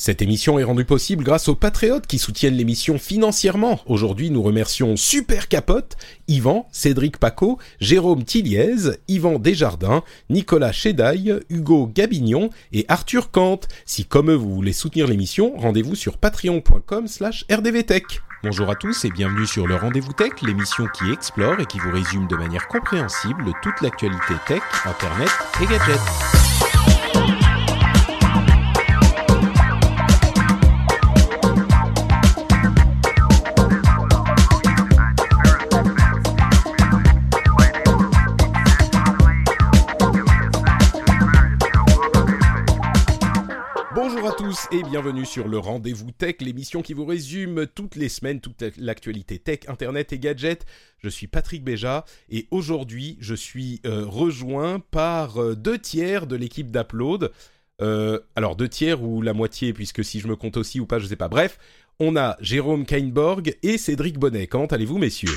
Cette émission est rendue possible grâce aux patriotes qui soutiennent l'émission financièrement. Aujourd'hui, nous remercions Super Capote, Yvan, Cédric Paco, Jérôme Tilliez, Yvan Desjardins, Nicolas Chedaille, Hugo Gabignon et Arthur Kant. Si comme eux vous voulez soutenir l'émission, rendez-vous sur patreon.com slash rdvtech. Bonjour à tous et bienvenue sur le Rendez-vous Tech, l'émission qui explore et qui vous résume de manière compréhensible toute l'actualité tech, internet et gadgets. Tous et bienvenue sur le Rendez-vous Tech, l'émission qui vous résume toutes les semaines toute l'actualité tech, internet et gadgets. Je suis Patrick Béja et aujourd'hui je suis euh, rejoint par euh, deux tiers de l'équipe d'Upload. Euh, alors deux tiers ou la moitié puisque si je me compte aussi ou pas je sais pas. Bref, on a Jérôme Kainborg et Cédric Bonnet. Comment allez-vous messieurs?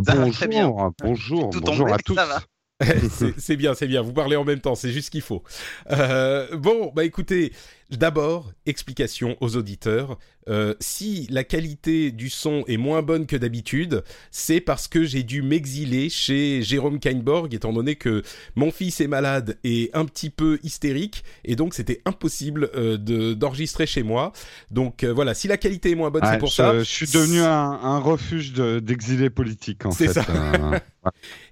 Bonjour, très bien. bonjour, Tout bonjour tombé, à tous. ça va. c'est c'est bien, c'est bien. Vous parlez en même temps, c'est juste ce qu'il faut. Euh, bon, bah écoutez, d'abord, explication aux auditeurs. Euh, si la qualité du son est moins bonne que d'habitude, c'est parce que j'ai dû m'exiler chez Jérôme Kainborg, étant donné que mon fils est malade et un petit peu hystérique, et donc c'était impossible euh, de- d'enregistrer chez moi. Donc euh, voilà, si la qualité est moins bonne, Ouais, c'est pour je, ça. je suis devenu un, un refuge de- d'exilés politiques en C'est fait. ça.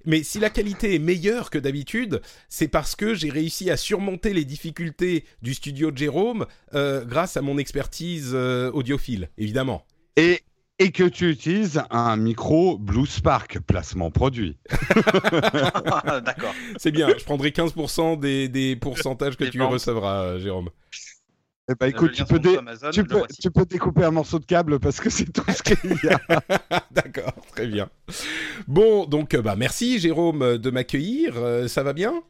Mais si la qualité est meilleure que d'habitude, c'est parce que j'ai réussi à surmonter les difficultés du studio de Jérôme euh, grâce à mon expertise euh, audiophile, évidemment. et, et que tu utilises un micro Blue Spark, placement produit. D'accord. C'est bien, je prendrai 15% des, des pourcentages que Des tu ventes. recevras, euh, Jérôme. Eh ben, écoute, tu peux, sur dé- Amazon, tu, peux, voici. tu peux découper un morceau de câble parce que c'est tout ce qu'il y a. D'accord, très bien. Bon, donc bah merci Jérôme de m'accueillir, euh, ça va bien?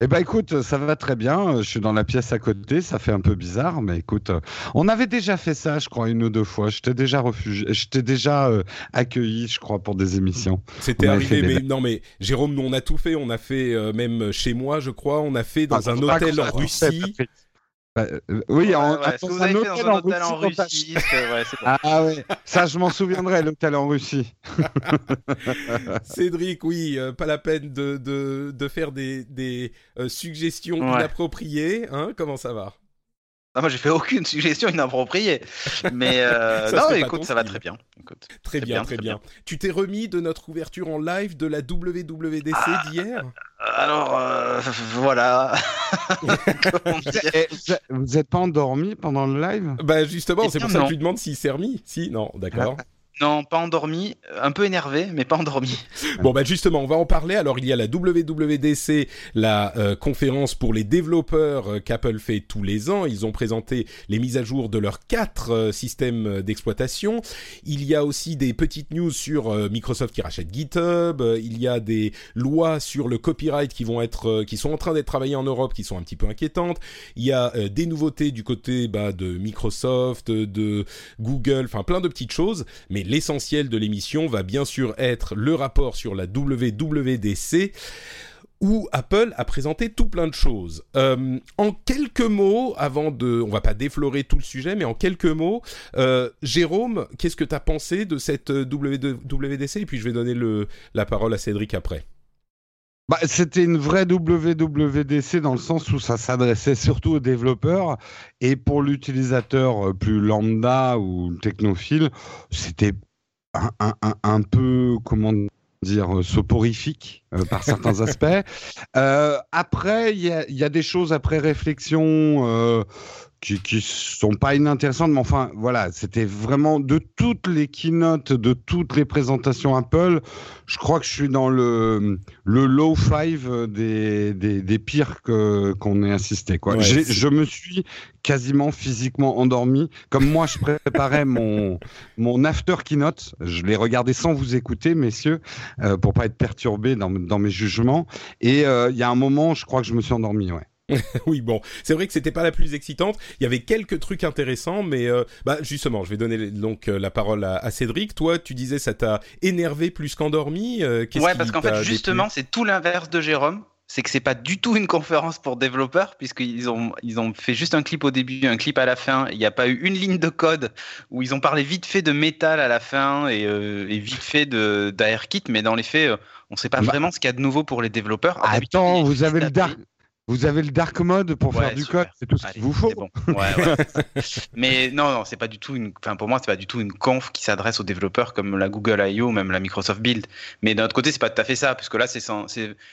Eh ben écoute, ça va très bien. Je suis dans la pièce à côté, ça fait un peu bizarre, mais écoute, euh, on avait déjà fait ça, je crois, une ou deux fois. Je t'ai déjà refugé, je t'ai déjà euh, accueilli, je crois, pour des émissions. C'était arrivé, des- mais non, mais Jérôme, nous on a tout fait. On a fait euh, même chez moi, je crois. On a fait dans Ah, un hôtel en Russie. fait. Bah, euh, oui, en, Ouais, ouais, ce que dans vous un avez fait hôtel dans un en hôtel en Russie, ouais, bon. Ah ouais, ça je m'en souviendrai, l'hôtel en Russie. Cédric, oui, euh, pas la peine de, de, de faire des, des euh, suggestions Ouais. inappropriées. Hein Comment ça va? Ah, moi, j'ai fait aucune suggestion inappropriée. Mais euh, Ça non, écoute, ça va très bien. Écoute, Très Très bien, bien, très bien. Tu t'es remis de notre ouverture en live de la WWDC Ah. d'hier? Alors, euh, voilà. Dire? Eh, vous êtes- vous n'êtes pas endormi pendant le live? Bah justement, Eh c'est pour ça que je lui demande s'il s'est remis. Si, non, d'accord. Non, pas endormi. Un peu énervé, mais pas endormi. Bon bah justement, on va en parler. Alors il y a la WWDC, la euh, conférence pour les développeurs euh, qu'Apple fait tous les ans. Ils ont présenté les mises à jour de leurs quatre euh, systèmes euh, d'exploitation. Il y a aussi des petites news sur euh, Microsoft qui rachète GitHub. Euh, il y a des lois sur le copyright qui vont être, euh, qui sont en train d'être travaillées en Europe, qui sont un petit peu inquiétantes. Il y a euh, des nouveautés du côté bah, de Microsoft, de Google, enfin plein de petites choses. Mais l'essentiel de l'émission va bien sûr être le rapport sur la WWDC où Apple a présenté tout plein de choses. Euh, en quelques mots, avant de, on va pas déflorer tout le sujet, mais en quelques mots, euh, Jérôme, qu'est-ce que tu as pensé de cette euh, WWDC Et puis je vais donner la parole à Cédric après. Bah, C'était une vraie WWDC dans le sens où ça s'adressait surtout aux développeurs et pour l'utilisateur euh, plus lambda ou technophile, c'était un, un- un- un peu, comment dire, euh, soporifique euh, par certains aspects. Euh, après, il y a, il y a des choses après réflexion euh, qui, qui sont pas inintéressantes, mais enfin, voilà, c'était vraiment de toutes les keynotes, de toutes les présentations Apple, je crois que je suis dans le, le low five des, des, des pires que, qu'on ait assisté, quoi. Ouais, je me suis quasiment physiquement endormi. Comme moi, je préparais mon, mon after keynote. Je l'ai regardé sans vous écouter, messieurs, euh, pour pas être perturbé dans, dans mes jugements. Et euh, il y a un moment, je crois que je me suis endormi, ouais. Oui, bon, c'est vrai que c'était pas la plus excitante. Il y avait quelques trucs intéressants, mais euh, bah justement, je vais donner donc euh, la parole à, à Cédric. Toi, tu disais ça t'a énervé plus qu'endormi. euh, Ouais, parce qu'en fait, justement, c'est tout l'inverse de Jérôme. C'est que c'est pas du tout une conférence pour développeurs, puisqu'ils ont, ils ont fait juste un clip au début, un clip à la fin. Il n'y a pas eu une ligne de code où ils ont parlé vite fait de métal à la fin et, euh, et vite fait de d'AirKit, mais dans les faits, on sait pas Bah. vraiment ce qu'il y a de nouveau pour les développeurs. Attends, vous avez le dark. Vous avez le dark mode pour Ouais, faire du super. code, c'est tout ce qu'il vous faut. c'est bon. Ouais, ouais. Mais non, non, c'est pas du tout une. Enfin, pour moi, c'est pas du tout une conf qui s'adresse aux développeurs comme la Google I.O. ou même la Microsoft Build. Mais d'un autre côté, c'est pas tout à fait ça, puisque là, c'est sans-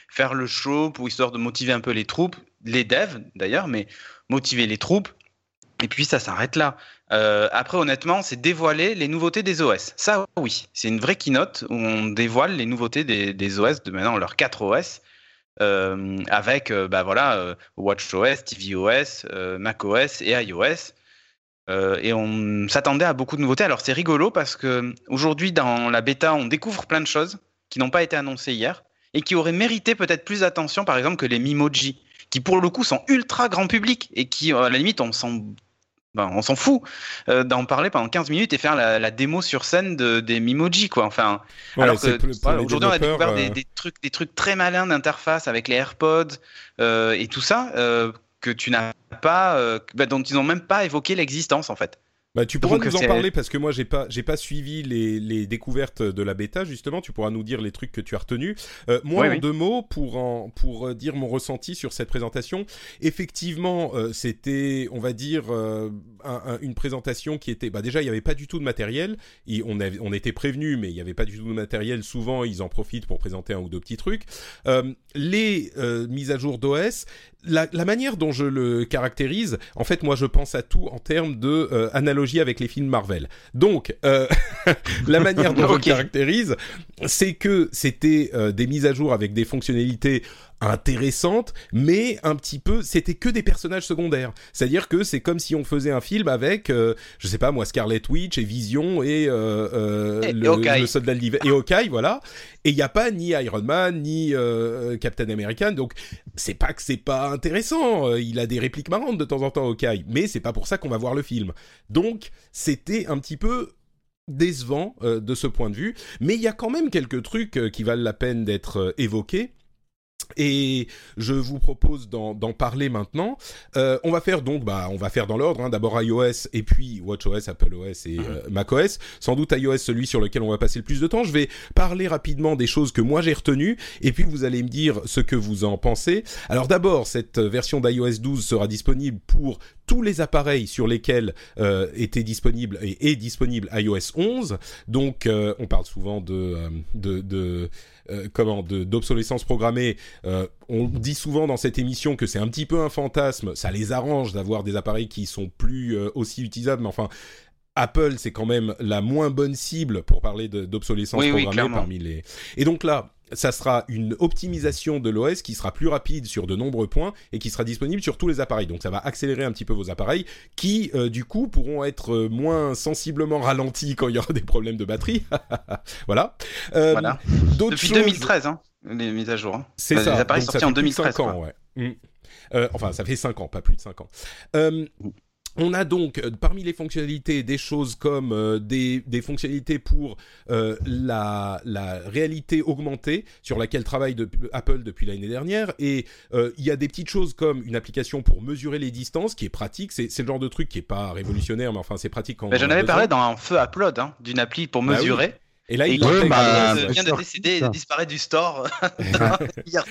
faire le show pour histoire de motiver un peu les troupes, les devs d'ailleurs, mais motiver les troupes. Et puis ça s'arrête là. Euh, après, honnêtement, c'est dévoiler les nouveautés des OS. Ça, oui, c'est une vraie keynote où on dévoile les nouveautés des, des OS de maintenant leurs 4 OS. Euh, avec euh, bah voilà euh, WatchOS, tvOS, macOS et iOS. Et on s'attendait à beaucoup de nouveautés. Alors c'est rigolo parce que aujourd'hui dans la bêta, on découvre plein de choses qui n'ont pas été annoncées hier et qui auraient mérité peut-être plus d'attention, par exemple que les Mimoji, qui pour le coup sont ultra grand public et qui à la limite on s'en ben, on s'en fout euh, d'en parler pendant 15 minutes et faire la, la démo sur scène de, des Mimoji quoi. Enfin, Ouais, alors que aujourd'hui on a découvert des, euh, des trucs, des trucs très malins d'interface avec les AirPods euh, et tout ça que tu n'as pas, bah, dont ils n'ont même pas évoqué l'existence en fait. Bah, tu pourras Donc, nous en parler parce que moi j'ai pas j'ai pas suivi les, les découvertes de la bêta justement. Tu pourras nous dire les trucs que tu as retenus. Euh, moi Oui, en oui. deux mots pour en pour euh, dire mon ressenti sur cette présentation. Effectivement, euh, c'était on va dire euh, un- un- une présentation qui était bah déjà il y avait pas du tout de matériel. Et on avait, on était prévenu mais il y avait pas du tout de matériel. Souvent ils en profitent pour présenter un ou deux petits trucs. Euh, les euh, mises à jour d'OS, la, la manière dont je le caractérise, en fait, moi, je pense à tout en termes de euh, analogie avec les films Marvel. Donc, la manière dont je le caractérise, c'est que c'était des mises à jour avec des fonctionnalités intéressantes, mais un petit peu, c'était que des personnages secondaires. C'est-à-dire que c'est comme si on faisait un film avec, euh, je sais pas moi, Scarlet Witch et Vision et, euh, euh, Et- le, soldat de l'hiver et Hawkeye, voilà. Et il n'y a pas ni Iron Man ni euh, Captain American, donc c'est pas que c'est pas intéressant. Il a des répliques marrantes de temps en temps, Hawkeye, mais c'est pas pour ça qu'on va voir le film. Donc c'était un petit peu décevant euh, de ce point de vue, mais il y a quand même quelques trucs euh, qui valent la peine d'être euh, évoqués. Et je vous propose d'en parler maintenant. Euh, on va faire donc, bah, on va faire dans l'ordre. Hein, D'abord iOS et puis WatchOS, AppleOS et euh, macOS. Sans doute iOS celui sur lequel on va passer le plus de temps. Je vais parler rapidement des choses que moi j'ai retenues et puis vous allez me dire ce que vous en pensez. Alors d'abord, cette version d'iOS 12 sera disponible pour tous les appareils sur lesquels euh, était disponible et est disponible iOS 11. Donc, euh, on parle souvent de euh, de, de euh, comment d'obsolescence programmée. Euh, on dit souvent dans cette émission que c'est un petit peu un fantasme. Ça les arrange d'avoir des appareils qui sont plus euh, aussi utilisables, mais enfin. Apple, c'est quand même la moins bonne cible pour parler d'obsolescence Oui, programmée parmi les. Et donc là, ça sera une optimisation de l'OS qui sera plus rapide sur de nombreux points et qui sera disponible sur tous les appareils. Donc ça va accélérer un petit peu vos appareils qui, euh, du coup, pourront être euh, moins sensiblement ralentis quand il y aura des problèmes de batterie. voilà. Euh, Voilà. Depuis choses- 2013, hein, les mises à jour. hein. c'est Les ça. appareils Donc, ça sortis en fait plus de 2013. cinq ans, ouais. Mm. Euh, enfin, ça fait 5 ans, pas plus de 5 ans. On a donc euh, parmi les fonctionnalités des choses comme euh, des, des fonctionnalités pour euh, la, la réalité augmentée sur laquelle travaille de- Apple depuis l'année dernière et il y a des petites choses comme une application pour mesurer les distances qui est pratique c'est le genre de truc qui est pas révolutionnaire mais enfin c'est pratique quand J'en avais parlé dans un feu Upload, hein, d'une appli pour Bah oui. Et là, Et il Ouais, bah, vient de- vient de disparaître du store.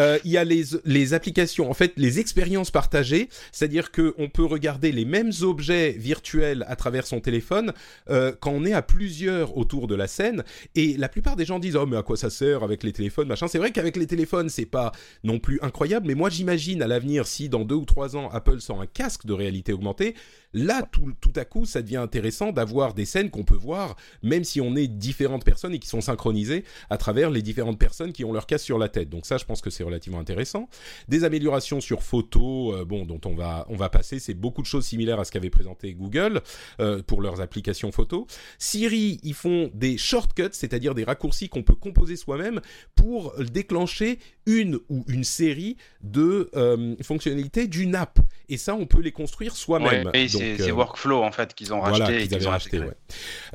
Euh, il y a les, les applications, en fait, les expériences partagées, c'est-à-dire que on peut regarder les mêmes objets virtuels à travers son téléphone euh, quand on est à plusieurs autour de la scène. Et la plupart des gens disent oh mais à quoi ça sert avec les téléphones machin. C'est vrai qu'avec les téléphones c'est pas non plus incroyable, mais moi j'imagine à l'avenir si dans deux ou trois ans Apple sort un casque de réalité augmentée, là tout, à coup ça devient intéressant d'avoir des scènes qu'on peut voir même si on est différentes personnes et qui sont synchronisées à travers les différentes personnes qui ont leur casque sur la tête. Donc ça je pense que c'est relativement intéressant. Des améliorations sur photo, euh, bon dont on va on va passer, c'est beaucoup de choses similaires à ce qu'avait présenté Google euh, pour leurs applications photo. Siri, ils font des shortcuts, c'est-à-dire des raccourcis qu'on peut composer soi-même pour déclencher une ou une série de euh, fonctionnalités d'une app. Et ça, on peut les construire soi-même. Ouais, et c'est euh, Workflow en fait qu'ils ont racheté. voilà, et avaient ont racheté, ouais.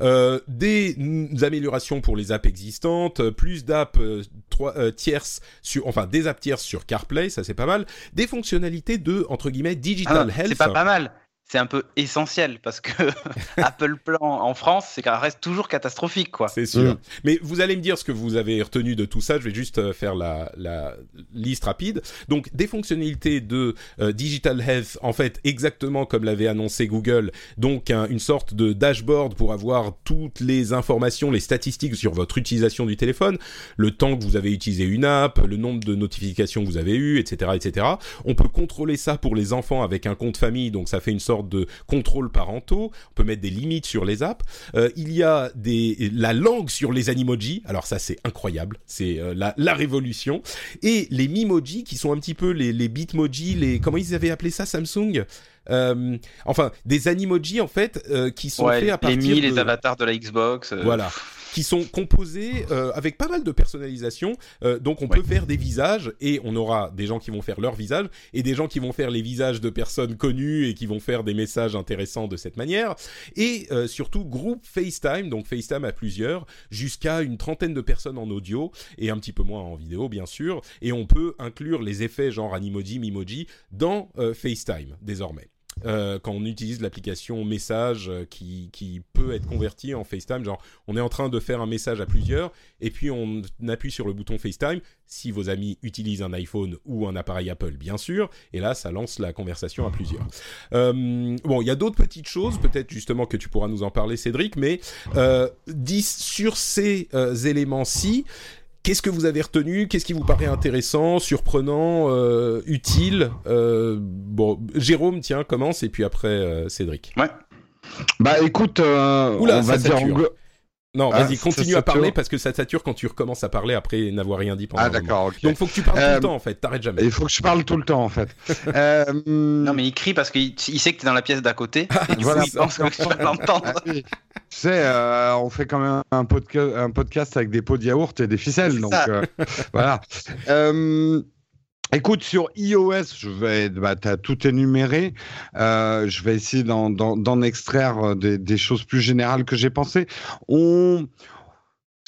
Euh, des améliorations pour les apps existantes, euh, plus d'apps euh, euh, tierces sur, enfin des apps tierces sur CarPlay, ça c'est pas mal. Des fonctionnalités de entre guillemets Ah digital non, health. c'est pas pas mal. C'est un peu essentiel parce que Apple Plan en France, c'est qu'elle reste toujours catastrophique quoi. C'est sûr. Mm. Mais vous allez me dire ce que vous avez retenu de tout ça. Je vais juste euh, faire la, la liste rapide. Donc, des fonctionnalités de euh, Digital Health, en fait, exactement comme l'avait annoncé Google. Donc, un- une sorte de dashboard pour avoir toutes les informations, les statistiques sur votre utilisation du téléphone, le temps que vous avez utilisé une app, le nombre de notifications que vous avez eues, etc., etc. On peut contrôler ça pour les enfants avec un compte famille. Donc, ça fait une sorte de contrôle parentaux. On peut mettre des limites sur les apps. Euh, il y a des, la langue sur les animojis. Alors ça, c'est incroyable. C'est euh, la, la révolution. Et les mimojis qui sont un petit peu les, les bitmojis, les, comment ils avaient appelé ça, Samsung? Euh, enfin, des animojis en fait euh, qui sont Ouais, faits à les partir Mi, de... les avatars de la Xbox. euh, Voilà. Qui sont composés avec pas mal de personnalisation. Donc on Ouais. peut faire des visages et on aura des gens qui vont faire leur visage et des gens qui vont faire les visages de personnes connues et qui vont faire des messages intéressants de cette manière. Et surtout groupe FaceTime, donc FaceTime à plusieurs, jusqu'à une trentaine de personnes en audio et un petit peu moins en vidéo bien sûr. Et on peut inclure les effets genre Animoji, Mimoji dans FaceTime désormais euh, quand on utilise l'application message euh, qui, peut être convertie en FaceTime. Genre, on est en train de faire un message à plusieurs et puis on appuie sur le bouton FaceTime si vos amis utilisent un iPhone ou un appareil Apple, bien sûr. Et là, ça lance la conversation à plusieurs. Euh, bon, il y a d'autres petites choses, peut-être justement que tu pourras nous en parler, Cédric, mais euh, 10 sur ces éléments-ci. Qu'est-ce que vous avez retenu? Qu'est-ce qui vous paraît intéressant, surprenant, euh, utile? Euh, Bon, Jérôme, tiens, commence et puis après euh, Cédric. Ouais. Bah écoute, euh, Oula, on va dire. Non, Ah, vas-y, continue à parler parce que ça sature quand tu recommences à parler après n'avoir rien dit pendant Ah d'accord, ok. Donc faut que tu parles tout Euh, le temps en fait, t'arrêtes jamais. Il faut que je parle tout le temps en fait. euh, Non mais il crie parce qu'il il sait que t'es dans la pièce d'à côté. Et du Voilà. coup, il pense que tu vas l'entendre. Ah. Tu sais, euh, on fait quand même un, podca- un podcast avec des pots de yaourt et des ficelles, donc euh, voilà. Écoute, sur iOS, je vais, bah, tout énuméré. Euh, je vais essayer d'en extraire euh, des, des choses plus générales que j'ai pensées. On,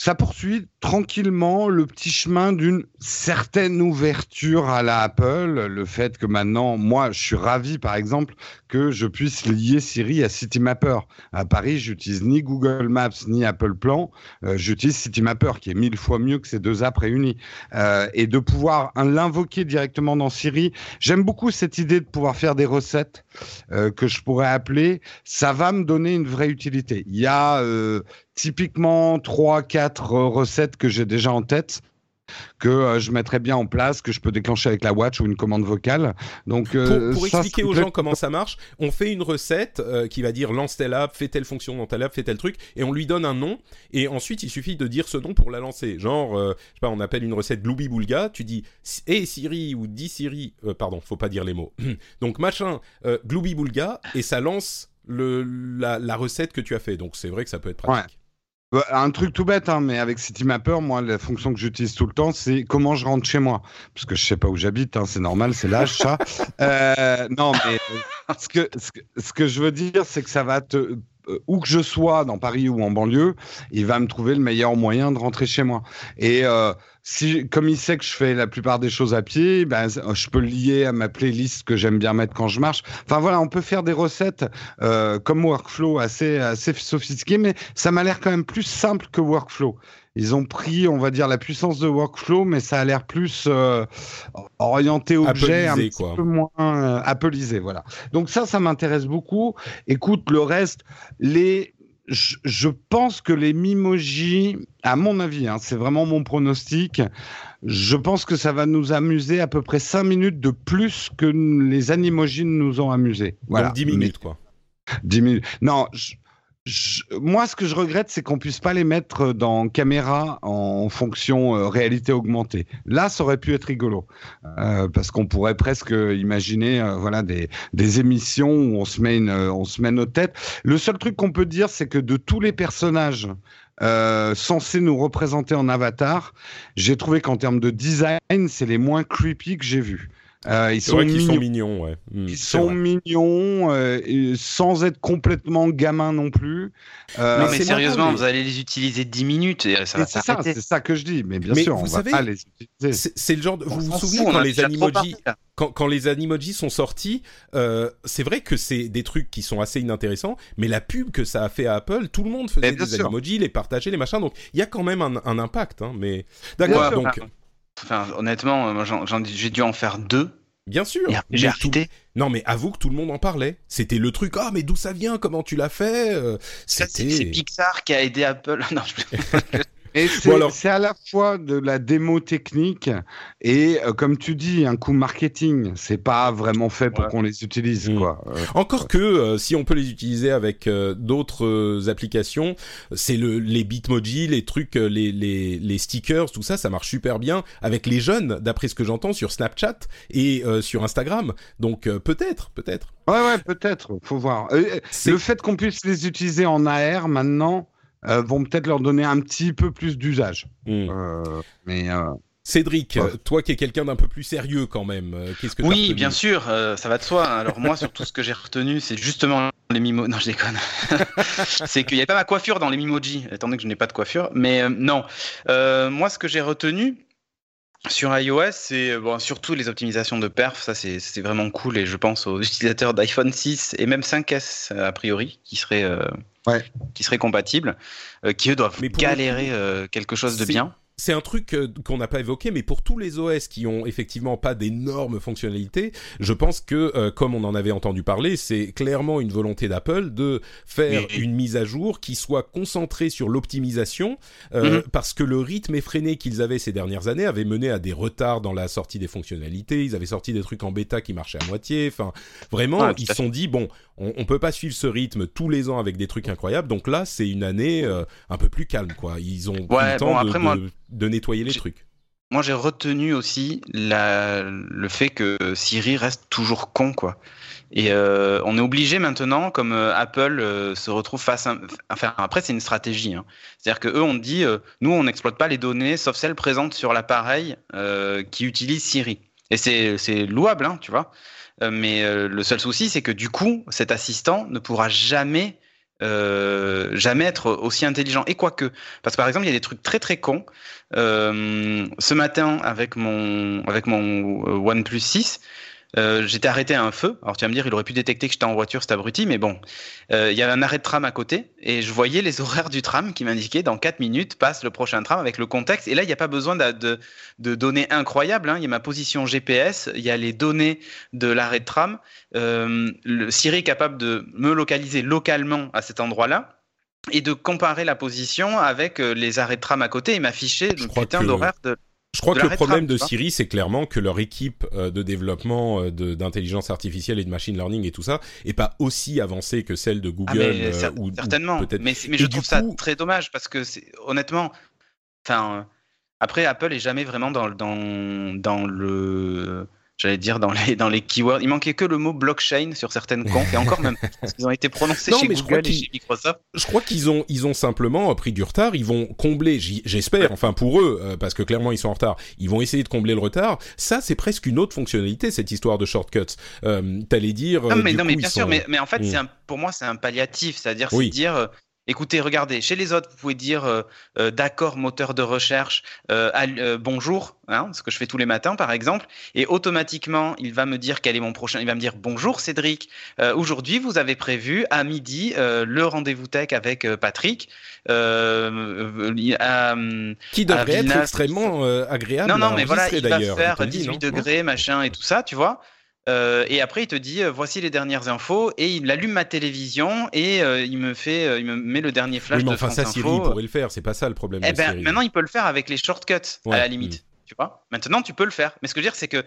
ça poursuit tranquillement le petit chemin d'une certaine ouverture à la Apple. Le fait que maintenant, moi, je suis ravi, par exemple, que je puisse lier Siri à Citymapper. À Paris, j'utilise ni Google Maps ni Apple Plan. Euh, j'utilise Citymapper, qui est mille fois mieux que ces deux apps réunies. Euh, et de pouvoir l'invoquer directement dans Siri. J'aime beaucoup cette idée de pouvoir faire des recettes euh, que je pourrais appeler. Ça va me donner une vraie utilité. Il y a euh, typiquement trois, quatre euh, recettes que j'ai déjà en tête que euh, je mettrais bien en place, que je peux déclencher avec la watch ou une commande vocale. Donc, Pour, euh, pour ça, expliquer aux gens comment ça marche, on fait une recette euh, qui va dire lance telle app, fais telle fonction dans telle app, fais tel truc, et on lui donne un nom, et ensuite il suffit de dire ce nom pour la lancer. Genre, je sais pas, on appelle une recette Glooby Boulga, tu dis Hey Siri ou dis Siri, pardon, faut pas dire les mots. Donc machin, Glooby Boulga, et ça lance le, la, la recette que tu as fait. Donc c'est vrai que ça peut être pratique. Un truc tout bête, hein, mais avec Citymapper, moi, la fonction que j'utilise tout le temps, c'est comment je rentre chez moi. Parce que je sais pas où j'habite, hein, c'est normal, c'est l'âge, ça. Euh, non, mais ce que, ce, que, ce que je veux dire, c'est que ça va te. euh, Où que je sois, dans Paris ou en banlieue, il va me trouver le meilleur moyen de rentrer chez moi. Et euh, si, comme il sait que je fais la plupart des choses à pied, ben, je peux le lier à ma playlist que j'aime bien mettre quand je marche. Enfin voilà, on peut faire des recettes euh, comme workflow assez, assez sophistiquées, mais ça m'a l'air quand même plus simple que workflow. Ils ont pris, on va dire, la puissance de workflow, mais ça a l'air plus euh, orienté objet, un petit peu moins euh, appelisé. Voilà. Donc ça, ça m'intéresse beaucoup. Écoute, le reste, les je, pense que les Mimoji, à mon avis, hein, c'est vraiment mon pronostic, je pense que ça va nous amuser à peu près 5 minutes de plus que les Animoji nous ont amusés. Voilà. Donc 10 minutes, quoi. 10 minutes. Non, moi, ce que je regrette, c'est qu'on puisse pas les mettre dans caméra en fonction euh, réalité augmentée. Là, ça aurait pu être rigolo, euh, parce qu'on pourrait presque imaginer, euh, voilà, des, des, émissions où on se met une, on se met nos têtes. Le seul truc qu'on peut dire, c'est que de tous les personnages censés nous représenter en avatar, j'ai trouvé qu'en termes de design, c'est les moins creepy que j'ai vus. Euh, ils, sont mignons. sont mignons. Ouais. Hmm, ils sont mignons, euh, sans être complètement gamins non plus. Euh, non, mais sérieusement, vous allez les utiliser 10 minutes et ça va C'est ça, c'est ça que je dis. Mais bien sûr, vous on savez, va pas les utiliser. C'est le genre. De... Vous vous souvenez quand les animojis, quand, quand, les animojis sont sortis, euh, c'est vrai que c'est des trucs qui sont assez inintéressants, mais la pub que ça a fait à Apple, tout le monde faisait des animojis, les partageait, les machins. Donc il y a quand même un, un impact. Hein, mais d'accord. Donc. Enfin, honnêtement, euh, j'ai dû en faire deux. Bien sûr. J'ai arrêté. Non, mais avoue que tout le monde en parlait. C'était le truc. Ah, mais d'où ça vient? Comment tu l'as fait? Euh, C'est Pixar qui a aidé Apple. non, je... Et c'est à la fois de la démo technique et, euh, comme tu dis, un coup marketing. C'est pas vraiment fait pour qu'on les utilise, mm. quoi. Euh, Encore que euh, si on peut les utiliser avec d'autres applications, c'est le les Bitmoji, les trucs, les, les les stickers, tout ça, ça marche super bien avec les jeunes, d'après ce que j'entends sur Snapchat et sur Instagram. Donc peut-être, peut-être. Ouais, ouais, peut-être. Faut voir. le fait qu'on puisse les utiliser en AR maintenant euh, vont peut-être leur donner un petit peu plus d'usage. Hmm. Euh, mais euh, Cédric, toi qui es quelqu'un d'un peu plus sérieux quand même, qu'est-ce que Oui, bien sûr, ça va de soi. Alors moi, surtout ce que j'ai retenu, c'est justement les mimos. Non, je déconne. c'est qu'il n'y avait pas ma coiffure dans les mimoji, étant donné que je n'ai pas de coiffure. Mais non, moi, ce que j'ai retenu, sur iOS, c'est bon, surtout les optimisations de perf, ça c'est vraiment cool et je pense aux utilisateurs d'iPhone 6 et même 5S a priori qui seraient ouais. qui seraient compatibles, euh, qui eux doivent galérer euh, quelque chose de bien c'est un truc euh, qu'on n'a pas évoqué, mais pour tous les OS qui ont effectivement pas d'énormes fonctionnalités, je pense que, euh, comme on en avait entendu parler, c'est clairement une volonté d'Apple de faire une mise à jour qui soit concentrée sur l'optimisation, euh, mhm. parce que le rythme effréné qu'ils avaient ces dernières années avait mené à des retards dans la sortie des fonctionnalités. Ils avaient sorti des trucs en bêta qui marchaient à moitié. Enfin, vraiment, ils se sont dit bon, on, on peut pas suivre ce rythme tous les ans avec des trucs incroyables. Donc là, c'est une année un peu plus calme, quoi. Ils ont ouais, le temps après, moi de nettoyer les trucs. Moi, j'ai retenu aussi la, le fait que Siri reste toujours con, quoi. Et euh, on est obligé maintenant, comme euh, Apple euh, se retrouve face à... Enfin, après, c'est une stratégie. Hein. C'est-à-dire qu'eux, on dit, nous, on n'exploite pas les données, sauf celles présentes sur l'appareil qui utilise Siri. Et c'est louable, hein, tu vois. mais le seul souci, c'est que du coup, cet assistant ne pourra jamais euh, jamais être aussi intelligent. Et quoique, parce que par exemple, il y a des trucs très très cons. Euh, ce matin, avec mon, avec mon euh, OnePlus 6, euh, j'étais arrêté à un feu. Alors tu vas me dire, il aurait pu détecter que j'étais en voiture, cet abruti, mais bon, euh, il y avait un arrêt de tram à côté et je voyais les horaires du tram qui m'indiquaient dans 4 minutes passe le prochain tram avec le contexte. Et là, il n'y a pas besoin de, de, de données incroyables. Hein. Il y a ma position GPS, il y a les données de l'arrêt de tram. Euh, le Siri est capable de me localiser localement à cet endroit-là et de comparer la position avec les arrêts de tram à côté et m'afficher le putain d'horaire de je crois que le problème de Siri, c'est clairement que leur équipe euh, de développement euh, d'intelligence artificielle et de machine learning et tout ça est pas aussi avancée que celle de ah, Google euh, ou, certainement. mais, mais je trouve ça très dommage parce que honnêtement, enfin après Apple est jamais vraiment dans dans dans le j'allais dire dans les dans les keywords. Il manquait que le mot blockchain sur certaines confs et encore même parce qu'ils ont été prononcés chez Google et chez Microsoft. Je crois qu'ils ont ils ont simplement pris du retard. Ils vont combler, j'espère, enfin pour eux, euh, parce que clairement ils sont en retard. Ils vont essayer de combler le retard. Ça c'est presque une autre fonctionnalité cette histoire de shortcuts. Euh, T'allais dire. Non mais, non, mais bien sûr, mais, mais en fait hmm. c'est pour moi c'est un palliatif, c'est-à-dire c'est dire Écoutez, regardez, chez les autres, vous pouvez dire euh, euh, d'accord, moteur de recherche, euh, bonjour, hein, ce que je fais tous les matins par exemple, et automatiquement, il va me dire quel est mon prochain. Il va me dire bonjour Cédric, aujourd'hui vous avez prévu à midi le rendez-vous tech avec Patrick. À, Qui devrait être extrêmement agréable. non, non, mais voilà, il va faire te le dis, 18 non degrés, machin et tout ça, tu vois. Euh, et après, il te dit euh, voici les dernières infos et il allume ma télévision et euh, il me fait, euh, il me met le dernier flash Oui, mais de enfin, France ça, Siri Info. pourrait le faire. C'est pas ça le problème. Eh de ben, Siri. maintenant, il peut le faire avec les shortcuts Ouais, à la limite, tu vois. Maintenant, tu peux le faire. Mais ce que je veux dire, c'est que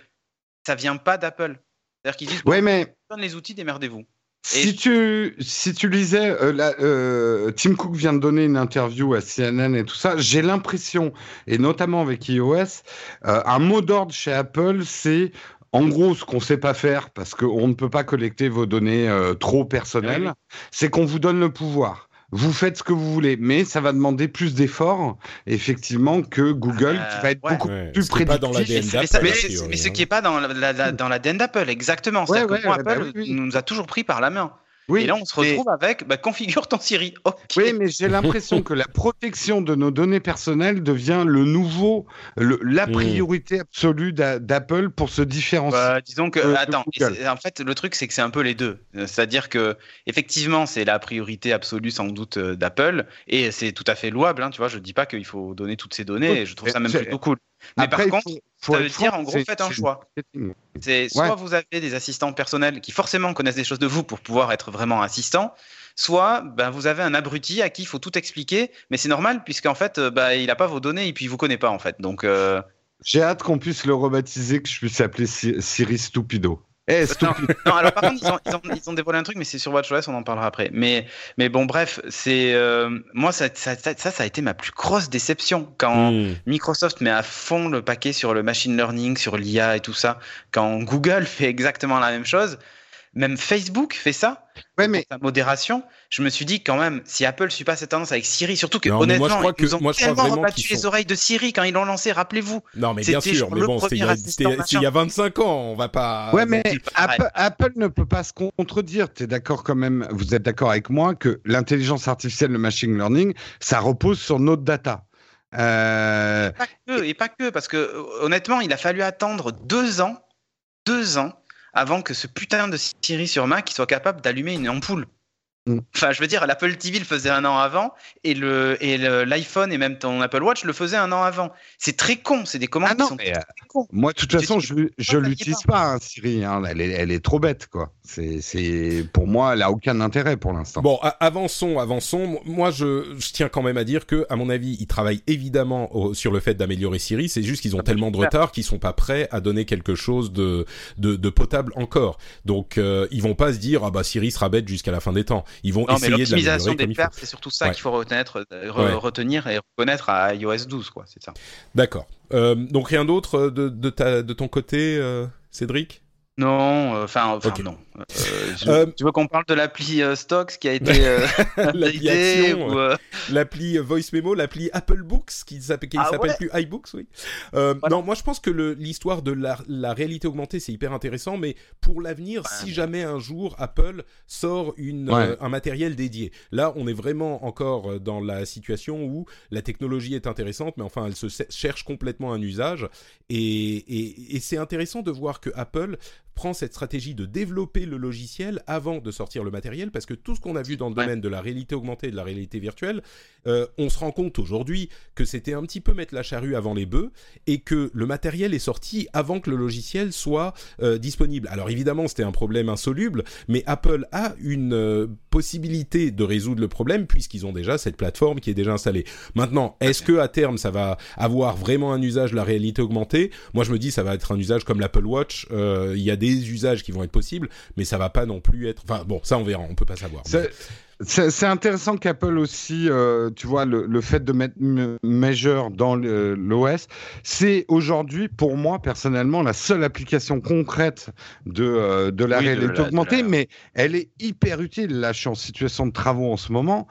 ça vient pas d'Apple. C'est-à-dire qu'ils disent Ouais, bon, mais donne les outils, démerdez-vous. si tu si tu lisais, euh, la- euh, Tim Cook vient de donner une interview à CNN et tout ça. J'ai l'impression, et notamment avec iOS, euh, un mot d'ordre chez Apple, c'est en gros, ce qu'on sait pas faire, parce qu'on ne peut pas collecter vos données euh, trop personnelles, Oui, oui. c'est qu'on vous donne le pouvoir. Vous faites ce que vous voulez, mais ça va demander plus d'efforts, effectivement, que Google, Euh, qui va être ouais. beaucoup Ouais, plus ce qui est pas dans prédictif. l'ADN Mais, mais mais ce hein. qui est pas dans la, la- la- dans l'ADN d'Apple, exactement. C'est-à-dire Ouais, que bah Apple, oui. nous a toujours pris par la main. Oui, et là, on se mais- retrouve avec bah, configure ton Siri. Oui, mais j'ai l'impression que la protection de nos données personnelles devient le nouveau, le- la Mm. priorité absolue d'a- d'Apple pour se différencier. Bah, disons que, Euh, de attends, en fait, le truc, c'est que c'est un peu les deux. Euh, C'est-à-dire que, effectivement, c'est la priorité absolue, sans doute, euh, d'Apple, et c'est tout à fait louable, hein, tu vois. Je dis pas qu'il faut donner toutes ces données, et je trouve ça même plutôt cool. Mais Après, par contre, faut ça veut dire, en gros, faites un choix. C'est soit Ouais. vous avez des assistants personnels qui forcément connaissent des choses de vous pour pouvoir être vraiment assistant, soit ben, vous avez un abruti à qui il faut tout expliquer, mais c'est normal puisqu'en fait euh, bah, il n'a pas vos données et puis il vous connaît pas en fait. Donc euh, J'ai hâte qu'on puisse le rebaptiser, que je puisse appeler Siri Stupido. Eh, non, Stupido. non, alors par contre ils ont, ils, ont, ils ont dévoilé un truc, mais c'est sur WatchOS, on en parlera après. Mais, mais bon bref, c'est euh, moi ça, ça, ça, ça, ça a été ma plus grosse déception quand Hmm. Microsoft met à fond le paquet sur le machine learning, sur l'IA et tout ça, quand Google fait exactement la même chose. Même Facebook fait ça. Ouais, mais sa modération, je me suis dit quand même, si Apple suit pas cette tendance avec Siri, surtout que Non, mais moi, honnêtement, je crois ils nous que- ont moi, je crois tellement vraiment rebattu les sont- oreilles de Siri quand ils l'ont lancé, rappelez-vous. Non, mais bien C'était sûr, mais bon, c'était il y a- premier c'était assistant, c'était il y a 25 ans, on va pas. Ouais, mais. Apple, Apple ne peut pas se contredire. Tu es d'accord quand même, vous êtes d'accord avec moi que l'intelligence artificielle, le machine learning, ça repose sur notre data. Euh, Pas que, et pas que, parce que honnêtement, il a fallu attendre deux ans, deux ans, avant que ce putain de Siri sur Mac soit capable d'allumer une ampoule. Mm. Enfin, je veux dire, l'Apple TV le faisait un an avant, et le et le- l'iPhone et même ton Apple Watch le faisait un an avant. C'est très con, c'est des commandes Ah non, qui sont mais, euh, très cons. moi, de toute façon, je, je l'utilise pas, hein, Siri. hein. Elle, est, elle est trop bête, quoi. C'est, c'est, pour moi, elle a aucun intérêt pour l'instant. Bon, avançons, avançons. Moi, je, je tiens quand même à dire que, à mon avis, ils travaillent évidemment au- sur le fait d'améliorer Siri. C'est juste qu'ils ont Ah bah, tellement de retard qu'ils sont pas prêts à donner quelque chose de de, de potable encore. Donc, euh, ils vont pas se dire ah bah Siri sera bête jusqu'à la fin des temps. Ils vont Non, mais essayer de l'optimisation des perfs, c'est surtout ça Ouais. qu'il faut retenir, euh, re- Ouais. retenir et reconnaître à iOS 12, quoi. C'est ça. D'accord. Euh, donc rien d'autre euh, de, de ta de ton côté, euh, Cédric? Non, enfin, enfin Ok. non. Euh, je- Euh, tu veux qu'on parle de l'appli euh, Stocks qui a été euh, L'appli ou, euh, l'appli Voice Memo, l'appli Apple Books qui s'appelle qui Ah s'appelle ouais? plus iBooks, oui. Euh, Voilà. Non, moi je pense que le- l'histoire de la, la réalité augmentée c'est hyper intéressant, mais pour l'avenir, si jamais un jour Apple sort une Ouais. euh, un matériel dédié, là on est vraiment encore dans la situation où la technologie est intéressante, mais enfin elle se se- cherche complètement un usage et, et, et c'est intéressant de voir que Apple prend cette stratégie de développer le logiciel avant de sortir le matériel, parce que tout ce qu'on a vu dans le Ouais. domaine de la réalité augmentée et de la réalité virtuelle, euh, on se rend compte aujourd'hui que c'était un petit peu mettre la charrue avant les bœufs et que le matériel est sorti avant que le logiciel soit euh, disponible. Alors évidemment, c'était un problème insoluble, mais Apple a une euh, possibilité de résoudre le problème puisqu'ils ont déjà cette plateforme qui est déjà installée. Maintenant, est-ce que à terme ça va avoir vraiment un usage de la réalité augmentée? Moi, je me dis ça va être un usage comme l'Apple Watch. Il y a des usages qui vont être possibles, mais ça va pas non plus être. Enfin bon, ça on verra, on peut pas savoir. C'est- intéressant qu'Apple aussi, euh, tu vois, le, le fait de mettre Measure dans l'OS, c'est aujourd'hui, pour moi, personnellement, la seule application concrète de, euh, de la Oui, réalité augmentée, la- mais elle est hyper utile. Là, je suis en situation de travaux en ce moment.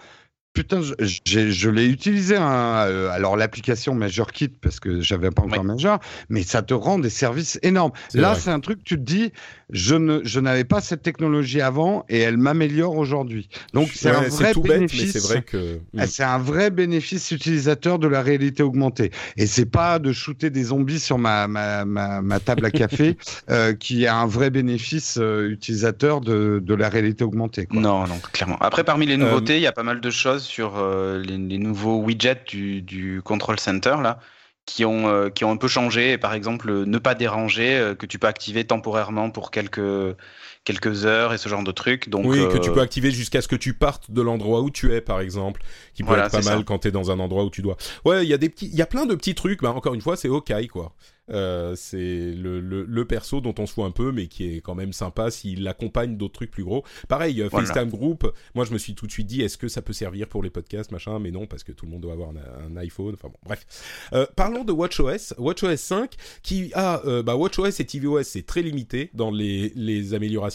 Putain, je, l'ai utilisé. hein, euh, alors, l'application Measure Kit, parce que j'avais pas encore Measure, mais ça te rend des services énormes. Là, c'est un truc, tu te dis, je ne, je n'avais pas cette technologie avant et elle m'améliore aujourd'hui. Donc c'est Ouais, un vrai tout bénéfice. c'est vrai que. Ah, C'est un vrai bénéfice utilisateur de la réalité augmentée. Et c'est pas de shooter des zombies sur ma, ma, ma, ma table à café euh, qui a un vrai bénéfice euh, utilisateur de, de la réalité augmentée. Quoi. Non, non, clairement. Après, parmi les nouveautés, il y a pas mal de choses sur euh, les, les nouveaux widgets du, du Control Center là, qui ont euh, qui ont un peu changé. Par exemple, le ne pas déranger euh, que tu peux activer temporairement pour quelques quelques heures et ce genre de trucs. Donc oui, que euh, tu peux activer jusqu'à ce que tu partes de l'endroit où tu es, par exemple, qui peut Voilà, être pas mal ça. quand t'es dans un endroit où tu dois. Ouais, il y a des petits, il y a plein de petits trucs. Bah encore une fois, c'est ok quoi. Euh, c'est le, le, le perso dont on se fout un peu, mais qui est quand même sympa s'il accompagne d'autres trucs plus gros. Pareil, euh, Voilà. FaceTime Group. Moi, je me suis tout de suite dit, est-ce que ça peut servir pour les podcasts, machin? Mais non, parce que tout le monde doit avoir un, un iPhone. Enfin bon, bref. Euh, parlons de WatchOS. WatchOS 5, qui a, euh, bah, WatchOS et tvOS, c'est très limité dans les, les améliorations.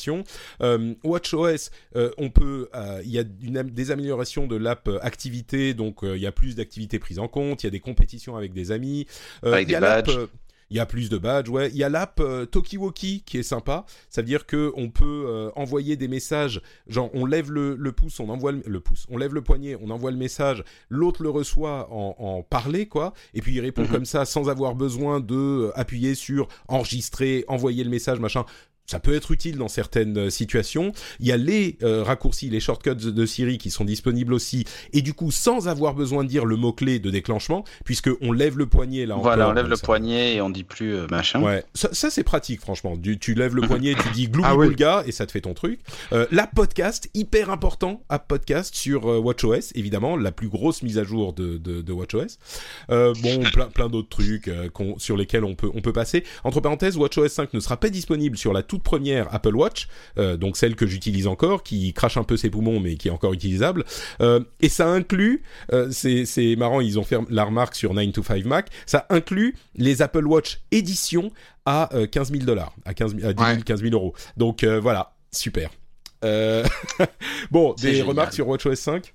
Euh, WatchOS, euh, on peut, euh, il y a une des améliorations de l'app activité, donc il y a plus d'activités prises en compte. Il y a des compétitions avec des amis. Avec il y a des l'app, badges. il y a plus de badges, ouais. Il y a l'app euh, Tokiwoki qui est sympa. Ça veut dire que on peut euh, envoyer des messages. Genre, on lève le, le pouce, on envoie le, le pouce. On lève le poignet, on envoie le message. L'autre le reçoit en, en parler, quoi. Et puis il répond Mhm. comme ça, sans avoir besoin de euh, appuyer sur enregistrer, envoyer le message, machin. Ça peut être utile dans certaines euh, situations. Il y a les euh, raccourcis, les shortcuts de Siri qui sont disponibles aussi. Et du coup, sans avoir besoin de dire le mot-clé de déclenchement, puisque on lève le poignet là Voilà, encore, on lève le ça- poignet et on dit plus euh, machin. Ouais, ça, ça, c'est pratique franchement. Du, tu lèves le poignet, tu dis glou Ah oui. et ça te fait ton truc. Euh, l'app podcast, hyper important, app podcast sur WatchOS, évidemment, la plus grosse mise à jour de, de, de WatchOS. Euh, bon, plein, plein d'autres trucs sur lesquels on peut, on peut passer. Entre parenthèses, WatchOS 5 ne sera pas disponible sur la toute première Apple Watch, euh, donc celle que j'utilise encore, qui crache un peu ses poumons mais qui est encore utilisable. Euh, et ça inclut, euh, c'est marrant, ils ont fait la remarque sur 9 to 5 Mac, ça inclut les Apple Watch édition à euh, 15 000 dollars, à 15 000, à 10 000, Ouais. 15 000 euros. Donc voilà, super. Bon, des génial. remarques sur WatchOS 5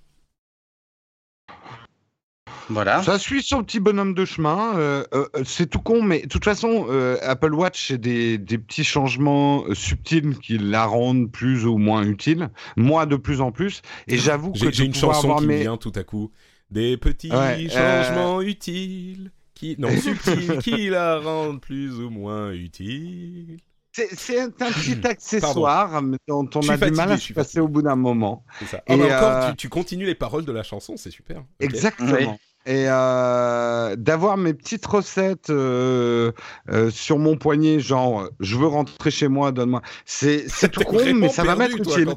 Voilà. Ça suit son petit bonhomme de chemin. euh, euh, c'est tout con, mais de toute façon, euh, Apple Watch, c'est des, des petits changements subtils qui la rendent plus ou moins utile. Moi, de plus en plus. Et j'avoue que J'ai une chanson qui me mes- vient tout à coup. Des petits Ouais, euh, changements utiles. Qui... Non, subtils, qui la rendent plus ou moins utile. C'est un, un petit accessoire dont on a du mal fatigué, à se passer fatigué. au bout d'un moment. C'est ça. Et, bah encore, euh, tu, tu continues les paroles de la chanson, c'est super. Exactement. Oui. Et euh, d'avoir mes petites recettes euh, euh, sur mon poignet, genre je veux rentrer chez moi, donne-moi. C'est c'est tout con, mais ça va m'être utile.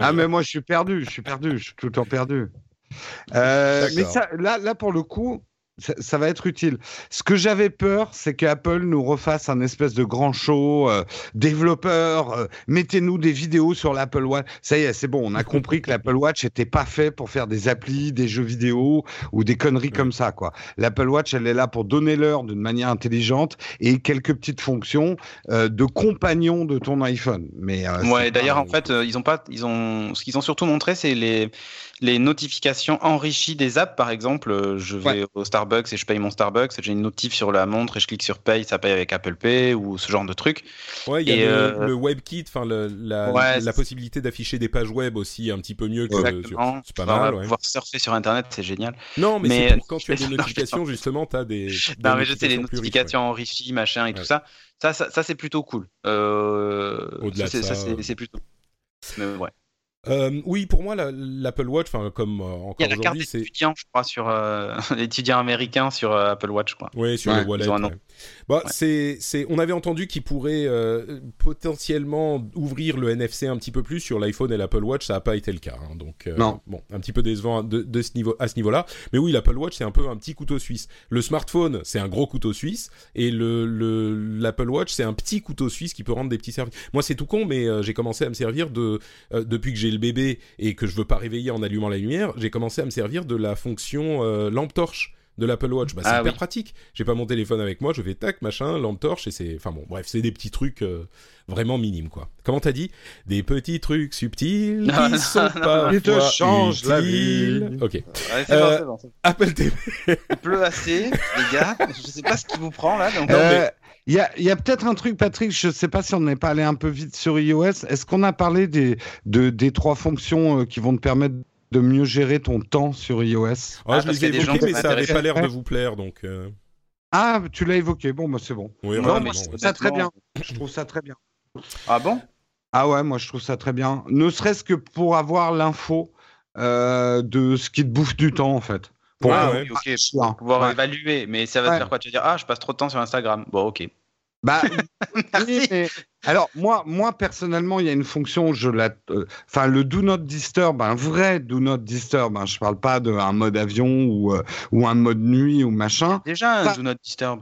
Ah mais moi je suis perdu, je suis perdu, je suis tout le temps perdu. Mais ça, là, là pour le coup, ça, ça va être utile. Ce que j'avais peur, c'est que Apple nous refasse un espèce de grand show. euh, développeurs, euh, mettez-nous des vidéos sur l'Apple Watch. Ça y est, c'est bon, on a compris que l'Apple Watch n'était pas fait pour faire des applis, des jeux vidéo ou des conneries comme ça. quoi. L'Apple Watch, elle est là pour donner l'heure d'une manière intelligente et quelques petites fonctions euh, de compagnon de ton iPhone. Mais Ouais, d'ailleurs, en fait, ils ont pas, ils ont, ce qu'ils ont surtout montré, c'est les, les notifications enrichies des apps. Par exemple, je vais Ouais. au Starbucks et je paye mon Starbucks, j'ai une notif sur la montre et je clique sur Pay, ça paye avec Apple Pay ou ce genre de truc. Ouais, il y a Et, le, euh, le WebKit, enfin la, Ouais, la possibilité d'afficher des pages web aussi un petit peu mieux que sur- Exactement. C'est pas mal, ouais. pouvoir surfer sur Internet, c'est génial. Non, mais, Mais- c'est pour quand tu as des notifications, justement, t'as des, des Non, mais je sais, les riches, notifications enrichies, machin et tout ça, ça, ça, ça, c'est plutôt cool. Euh, Au-delà ça, ça, c'est euh, c'est plutôt. Mais ouais. Euh, oui, pour moi, la- l'Apple Watch, enfin comme euh, encore Il y a la carte aujourd'hui, c'est d'étudiant, je crois, sur euh, l'étudiant américain sur euh, Apple Watch, quoi. Ouais, sur Ouais, le wallet. ouais. Bah, c'est, c'est, on avait entendu qu'ils pourraient euh, potentiellement ouvrir le NFC un petit peu plus sur l'iPhone et l'Apple Watch. Ça n'a pas été le cas. hein. donc, euh, Non. bon, un petit peu décevant de, de ce niveau, à ce niveau-là. Mais oui, l'Apple Watch, c'est un peu un petit couteau suisse. Le smartphone, c'est un gros couteau suisse. Et le, le, l'Apple Watch, c'est un petit couteau suisse qui peut rendre des petits services. Moi, c'est tout con, mais euh, j'ai commencé à me servir de, euh, depuis que j'ai le bébé et que je veux pas réveiller en allumant la lumière, j'ai commencé à me servir de la fonction euh, lampe torche de l'Apple Watch. Bah, c'est Ah hyper oui. pratique. J'ai pas mon téléphone avec moi, je fais tac, machin, lampe torche et c'est, enfin bon, bref, c'est des petits trucs euh, vraiment minimes quoi. Comment t'as dit? Des petits trucs subtils Non, qui non, sont non, parfois Qui te changent la vie. Ok. Ouais, c'est Euh, bon, c'est bon. Apple TV. Il pleut assez, les gars. Je sais pas ce qui vous prend là. Donc... Euh, Il y a, y a peut-être un truc, Patrick, je ne sais pas si on n'est pas allé un peu vite sur iOS. Est-ce qu'on a parlé des, de, des trois fonctions euh, qui vont te permettre de mieux gérer ton temps sur iOS? Ah, Ah, je les ai évoqués, mais ça avait pas l'air de vous plaire, donc. euh, Ah, tu l'as évoqué. Bon, bah, c'est bon. Oui, Non, moi, je trouve ça très bien. Je trouve ça très bien. Ah bon? Ah ouais, moi je trouve ça très bien. Ne serait-ce que pour avoir l'info euh, de ce qui te bouffe du temps en fait. Pour Ah ouais. Pour pouvoir Ouais. évaluer, mais ça va Ouais. te faire quoi? Tu vas dire, ah, je passe trop de temps sur Instagram. Bon, ok. Bah, mais- alors moi, moi personnellement, il y a une fonction, je la, euh, enfin le do not disturb, un vrai do not disturb. Hein, je parle pas d'un mode avion ou euh, ou un mode nuit ou machin. Déjà, un Do Not Disturb.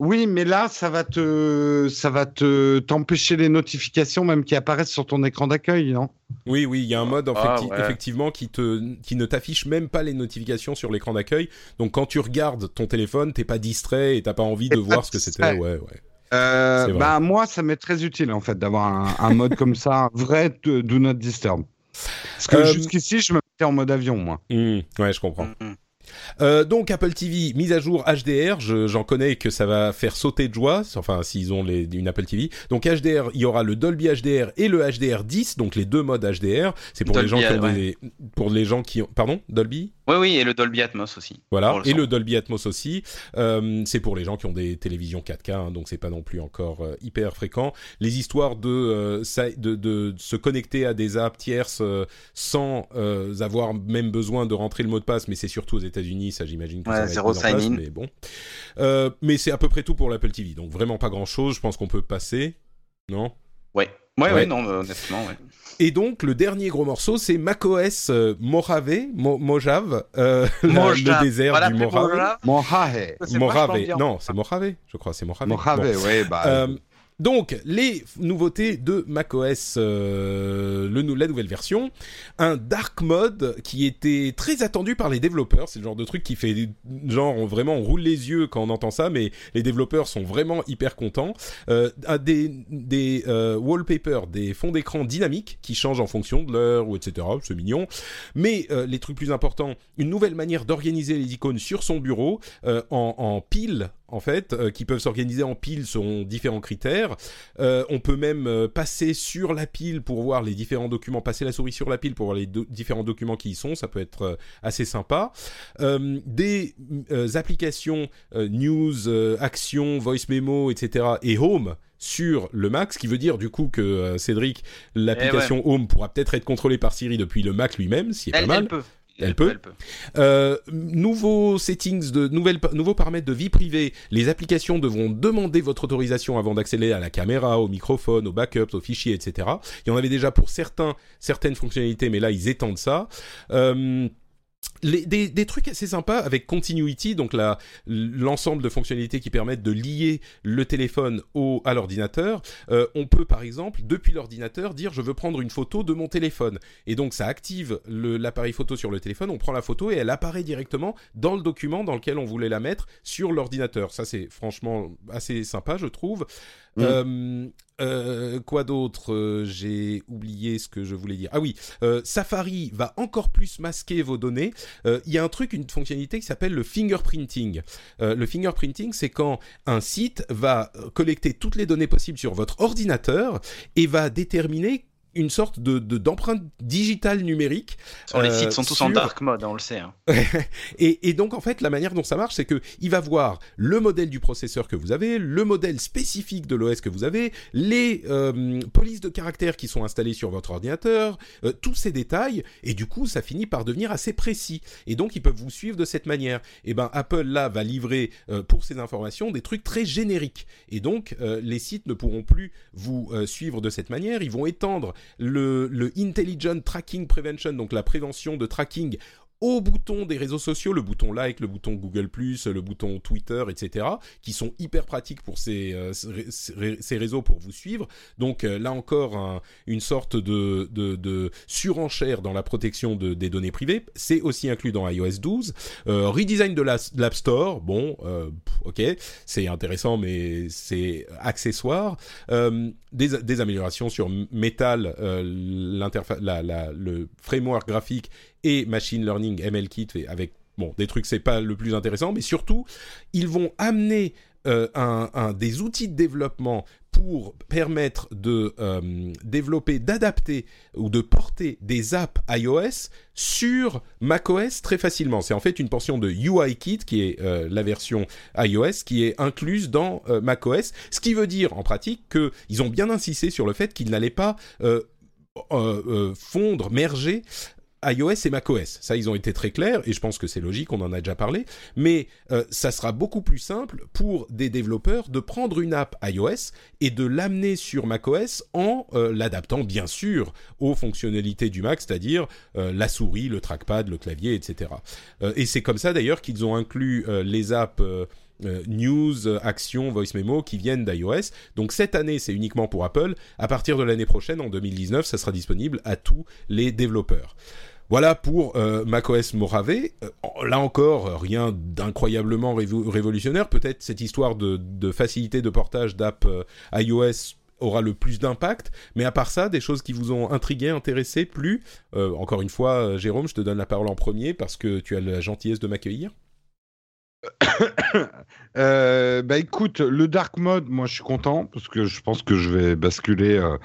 Oui, mais là, ça va te, ça va te t'empêcher les notifications même qui apparaissent sur ton écran d'accueil, non? Oui, oui, il y a un mode Ah, effecti- ouais. effectivement qui te qui ne t'affiche même pas les notifications sur l'écran d'accueil. Donc quand tu regardes ton téléphone, t'es pas distrait et t'as pas envie de voir ce que c'était. Ouais, ouais. Euh, bah moi, ça m'est très utile en fait d'avoir un, un mode comme ça, un vrai de- do not disturb. Parce que Euh, jusqu'ici, je me mettais en mode avion, moi. Ouais, je comprends. Mhm. Euh, donc Apple TV mise à jour HDR, je- j'en connais que ça va faire sauter de joie, enfin s'ils ont les, une Apple TV. Donc HDR, il y aura le Dolby HDR et le HDR 10, donc les deux modes HDR. C'est pour les gens qui ont ouais. des, pour les gens qui ont, pardon, Dolby? Oui, oui, et le Dolby Atmos aussi. Voilà, le et le Dolby Atmos aussi. Euh, c'est pour les gens qui ont des télévisions 4K, hein, donc c'est pas non plus encore euh, hyper fréquent. Les histoires de, euh, ça- de, de se connecter à des apps tierces euh, sans euh, avoir même besoin de rentrer le mot de passe, mais c'est surtout aux États-Unis, ça j'imagine que Ouais, ça va être zéro mis en place, sign-in. mais bon. Euh, mais c'est à peu près tout pour l'Apple TV, donc vraiment pas grand-chose. Je pense qu'on peut passer, non? Ouais. Ouais, Ouais. ouais, non, honnêtement, ouais. Et donc le dernier gros morceau, c'est macOS Mojave, Mo- Mojave, euh, le désert Voilà, du Mojave. Mojave. Mojave. Non, c'est Mojave. Je crois, c'est Mojave. Mojave, Bon. ouais, bah. Euh, donc, les nouveautés de macOS, euh, la nouvelle version, un dark mode qui était très attendu par les développeurs. C'est le genre de truc qui fait genre vraiment on roule les yeux quand on entend ça, mais les développeurs sont vraiment hyper contents. Euh, des euh, wallpapers, des fonds d'écran dynamiques qui changent en fonction de l'heure ou etc. C'est mignon. Mais les trucs plus importants, une nouvelle manière d'organiser les icônes sur son bureau en, en piles en fait, euh, qui peuvent s'organiser en piles selon différents critères. Euh, on peut même euh, passer sur la pile pour voir les différents documents, passer la souris sur la pile pour voir les do- différents documents qui y sont, ça peut être assez sympa. Des applications news, action, voice memo, etc. et home sur le Mac, ce qui veut dire du coup que Cédric, l'application Home pourra peut-être être contrôlée par Siri depuis le Mac lui-même, qui est Elle, pas mal. elle peut. Elle peut. Elle peut. Euh, nouveaux settings de nouvelles nouveaux paramètres de vie privée. Les applications devront demander votre autorisation avant d'accéder à la caméra, au microphone, aux backups, aux fichiers, etc. Il y en avait déjà pour certains certaines fonctionnalités, mais là ils étendent ça. Euh, des, trucs assez sympas avec Continuity, donc l'ensemble de fonctionnalités qui permettent de lier le téléphone au, à l'ordinateur. Euh, on peut par exemple, depuis l'ordinateur, dire je veux prendre une photo de mon téléphone. Et donc ça active l'appareil photo sur le téléphone, on prend la photo et elle apparaît directement dans le document dans lequel on voulait la mettre sur l'ordinateur. Ça c'est franchement assez sympa, je trouve. Mm. Euh, euh, quoi d'autre Euh, J'ai oublié ce que je voulais dire. Ah oui, euh, Safari va encore plus masquer vos données. Il y a un truc, une fonctionnalité qui s'appelle le fingerprinting. Le fingerprinting, c'est quand un site va collecter toutes les données possibles sur votre ordinateur et va déterminer une sorte de de- d'empreinte digitale numérique. Sur les Euh, sites sont tous en dark mode, hein, on le sait. hein. Et, et donc en fait la manière dont ça marche c'est que il va voir le modèle du processeur que vous avez, le modèle spécifique de l'OS que vous avez, les euh, polices de caractères qui sont installées sur votre ordinateur, euh, tous ces détails et du coup ça finit par devenir assez précis et donc ils peuvent vous suivre de cette manière. Et ben Apple là va livrer pour ces informations des trucs très génériques et donc les sites ne pourront plus vous suivre de cette manière. Ils vont étendre le, le Intelligent Tracking Prevention, donc la prévention de tracking au bouton des réseaux sociaux, le bouton like, le bouton Google+, le bouton Twitter, etc., qui sont hyper pratiques pour ces, euh, ces, réseaux pour vous suivre. Donc euh, là encore, un- une sorte de, surenchère dans la protection de, des données privées. C'est aussi inclus dans iOS 12. Euh, redesign de la- de l'App Store, bon, ok, c'est intéressant, mais c'est accessoire. Des, améliorations sur Metal, l'interface, le framework graphique et machine learning MLKit et avec bon des trucs c'est pas le plus intéressant mais surtout ils vont amener euh, un, des outils de développement pour permettre de euh, développer, d'adapter ou de porter des apps iOS sur macOS très facilement. C'est en fait une portion de UIKit qui est euh, la version iOS qui est incluse dans macOS, ce qui veut dire en pratique qu'ils ont bien insisté sur le fait qu'ils n'allaient pas fondre, merger iOS et macOS. Ça, ils ont été très clairs et je pense que c'est logique, on en a déjà parlé. Mais euh, ça sera beaucoup plus simple pour des développeurs de prendre une app iOS et de l'amener sur macOS en euh, l'adaptant bien sûr aux fonctionnalités du Mac, c'est-à-dire euh, la souris, le trackpad, le clavier, etc. Et c'est comme ça d'ailleurs qu'ils ont inclus les apps. Euh, news, action, voice memo qui viennent d'iOS. Donc cette année, c'est uniquement pour Apple. À partir de l'année prochaine, en 2019, ça sera disponible à tous les développeurs. Voilà pour euh, macOS Mojave. Euh, là encore, rien d'incroyablement révo révolutionnaire. Peut-être cette histoire de, de, facilité de portage d'app euh, iOS aura le plus d'impact. Mais à part ça, des choses qui vous ont intrigué, intéressé, plu. encore une fois, Jérôme, je te donne la parole en premier parce que tu as la gentillesse de m'accueillir. euh, bah écoute, le dark mode, moi je suis content parce que je pense que je vais basculer, euh,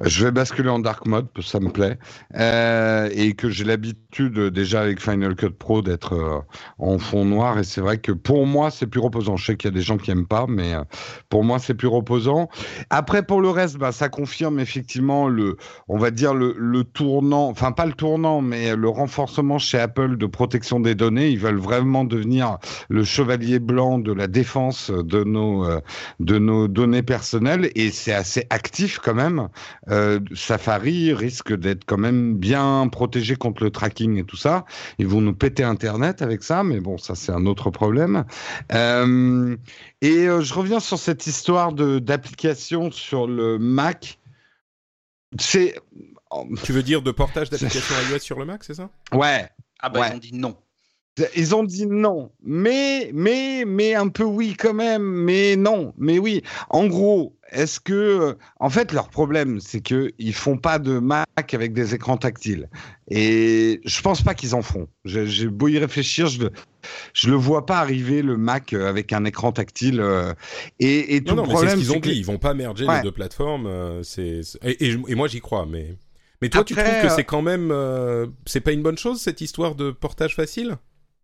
je vais basculer en dark mode parce que ça me plaît euh, et que j'ai l'habitude déjà avec Final Cut Pro d'être euh, en fond noir et c'est vrai que pour moi c'est plus reposant. Je sais qu'il y a des gens qui aiment pas, mais euh, pour moi c'est plus reposant. Après pour le reste, bah ça confirme effectivement le, on va dire le, le tournant, enfin pas le tournant, mais le renforcement chez Apple de protection des données. Ils veulent vraiment devenir le chevalier blanc de la défense de nos euh, de nos données personnelles et c'est assez actif quand même. Euh, Safari risque d'être quand même bien protégé contre le tracking et tout ça. Ils vont nous péter Internet avec ça, mais bon, ça c'est un autre problème. Euh, et je reviens sur cette histoire de d'application sur le Mac. C'est tu veux dire de portage d'application iOS sur le Mac, c'est ça? Ouais. Ah bah ouais. ils ont dit non. Ils ont dit non, mais mais mais un peu oui quand même, mais non, mais oui. En gros, est-ce que en fait leur problème c'est que ils font pas de Mac avec des écrans tactiles et je pense pas qu'ils en feront. J'ai beau y réfléchir, je je le vois pas arriver le Mac avec un écran tactile euh, et, et tout non, non, le problème c'est ce qu'ils ont que... dit, ils vont pas merger Ouais. les deux plateformes. euh, c'est et, et, et moi j'y crois, mais mais toi tu trouves que euh, c'est quand même euh, c'est pas une bonne chose cette histoire de portage facile?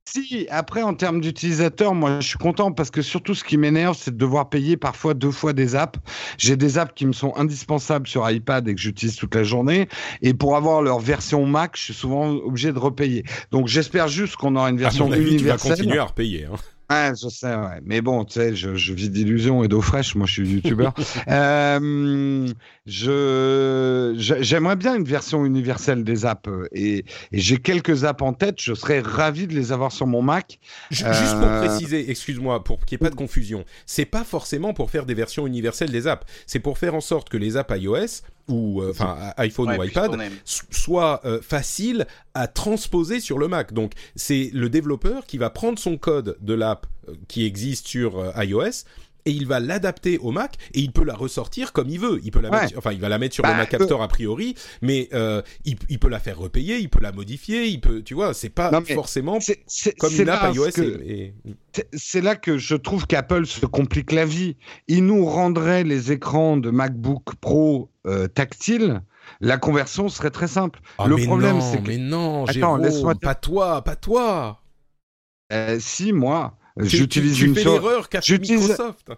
Si, après, en termes d'utilisateurs, moi, je suis content parce que surtout, ce qui m'énerve, c'est de devoir payer parfois deux fois des apps. J'ai des apps qui me sont indispensables sur iPad et que j'utilise toute la journée. Et pour avoir leur version Mac, je suis souvent obligé de repayer. Donc, j'espère juste qu'on aura une À version mon avis, tu vas universelle. continuer à repayer. Hein. Ouais, je sais, ouais. Mais bon, tu sais, je, je vis d'illusions et d'eau fraîche. Moi, je suis youtubeur. euh, je, j'aimerais bien une version universelle des apps euh, et, et j'ai quelques apps en tête. Je serais ravi de les avoir sur mon Mac. Ju- Juste pour Euh, préciser, excuse-moi, pour qu'il n'y ait pas de confusion, c'est pas forcément pour faire des versions universelles des apps. C'est pour faire en sorte que les apps iOS ou euh, iPhone Ouais, ou iPad tourner. s- soient euh, faciles à transposer sur le Mac. Donc c'est le développeur qui va prendre son code de l'app euh, qui existe sur iOS et il va l'adapter au Mac et il peut la ressortir comme il veut. Il peut la Ouais. mettre, enfin il va la mettre sur Bah, le Mac App Store a priori, mais euh, il, il peut la faire repayer, il peut la modifier, il peut, tu vois, c'est pas Non, mais forcément C'est, c'est, comme une app iOS et- c'est- là que je trouve qu'Apple se complique la vie. Il nous rendrait les écrans de MacBook Pro euh, tactiles. La conversion serait très simple. Ah, le problème, c'est que mais non, Attends, laisse-moi pas toi, pas toi. euh, si moi, j'utilise tu, tu une fais l'erreur qu'a Microsoft.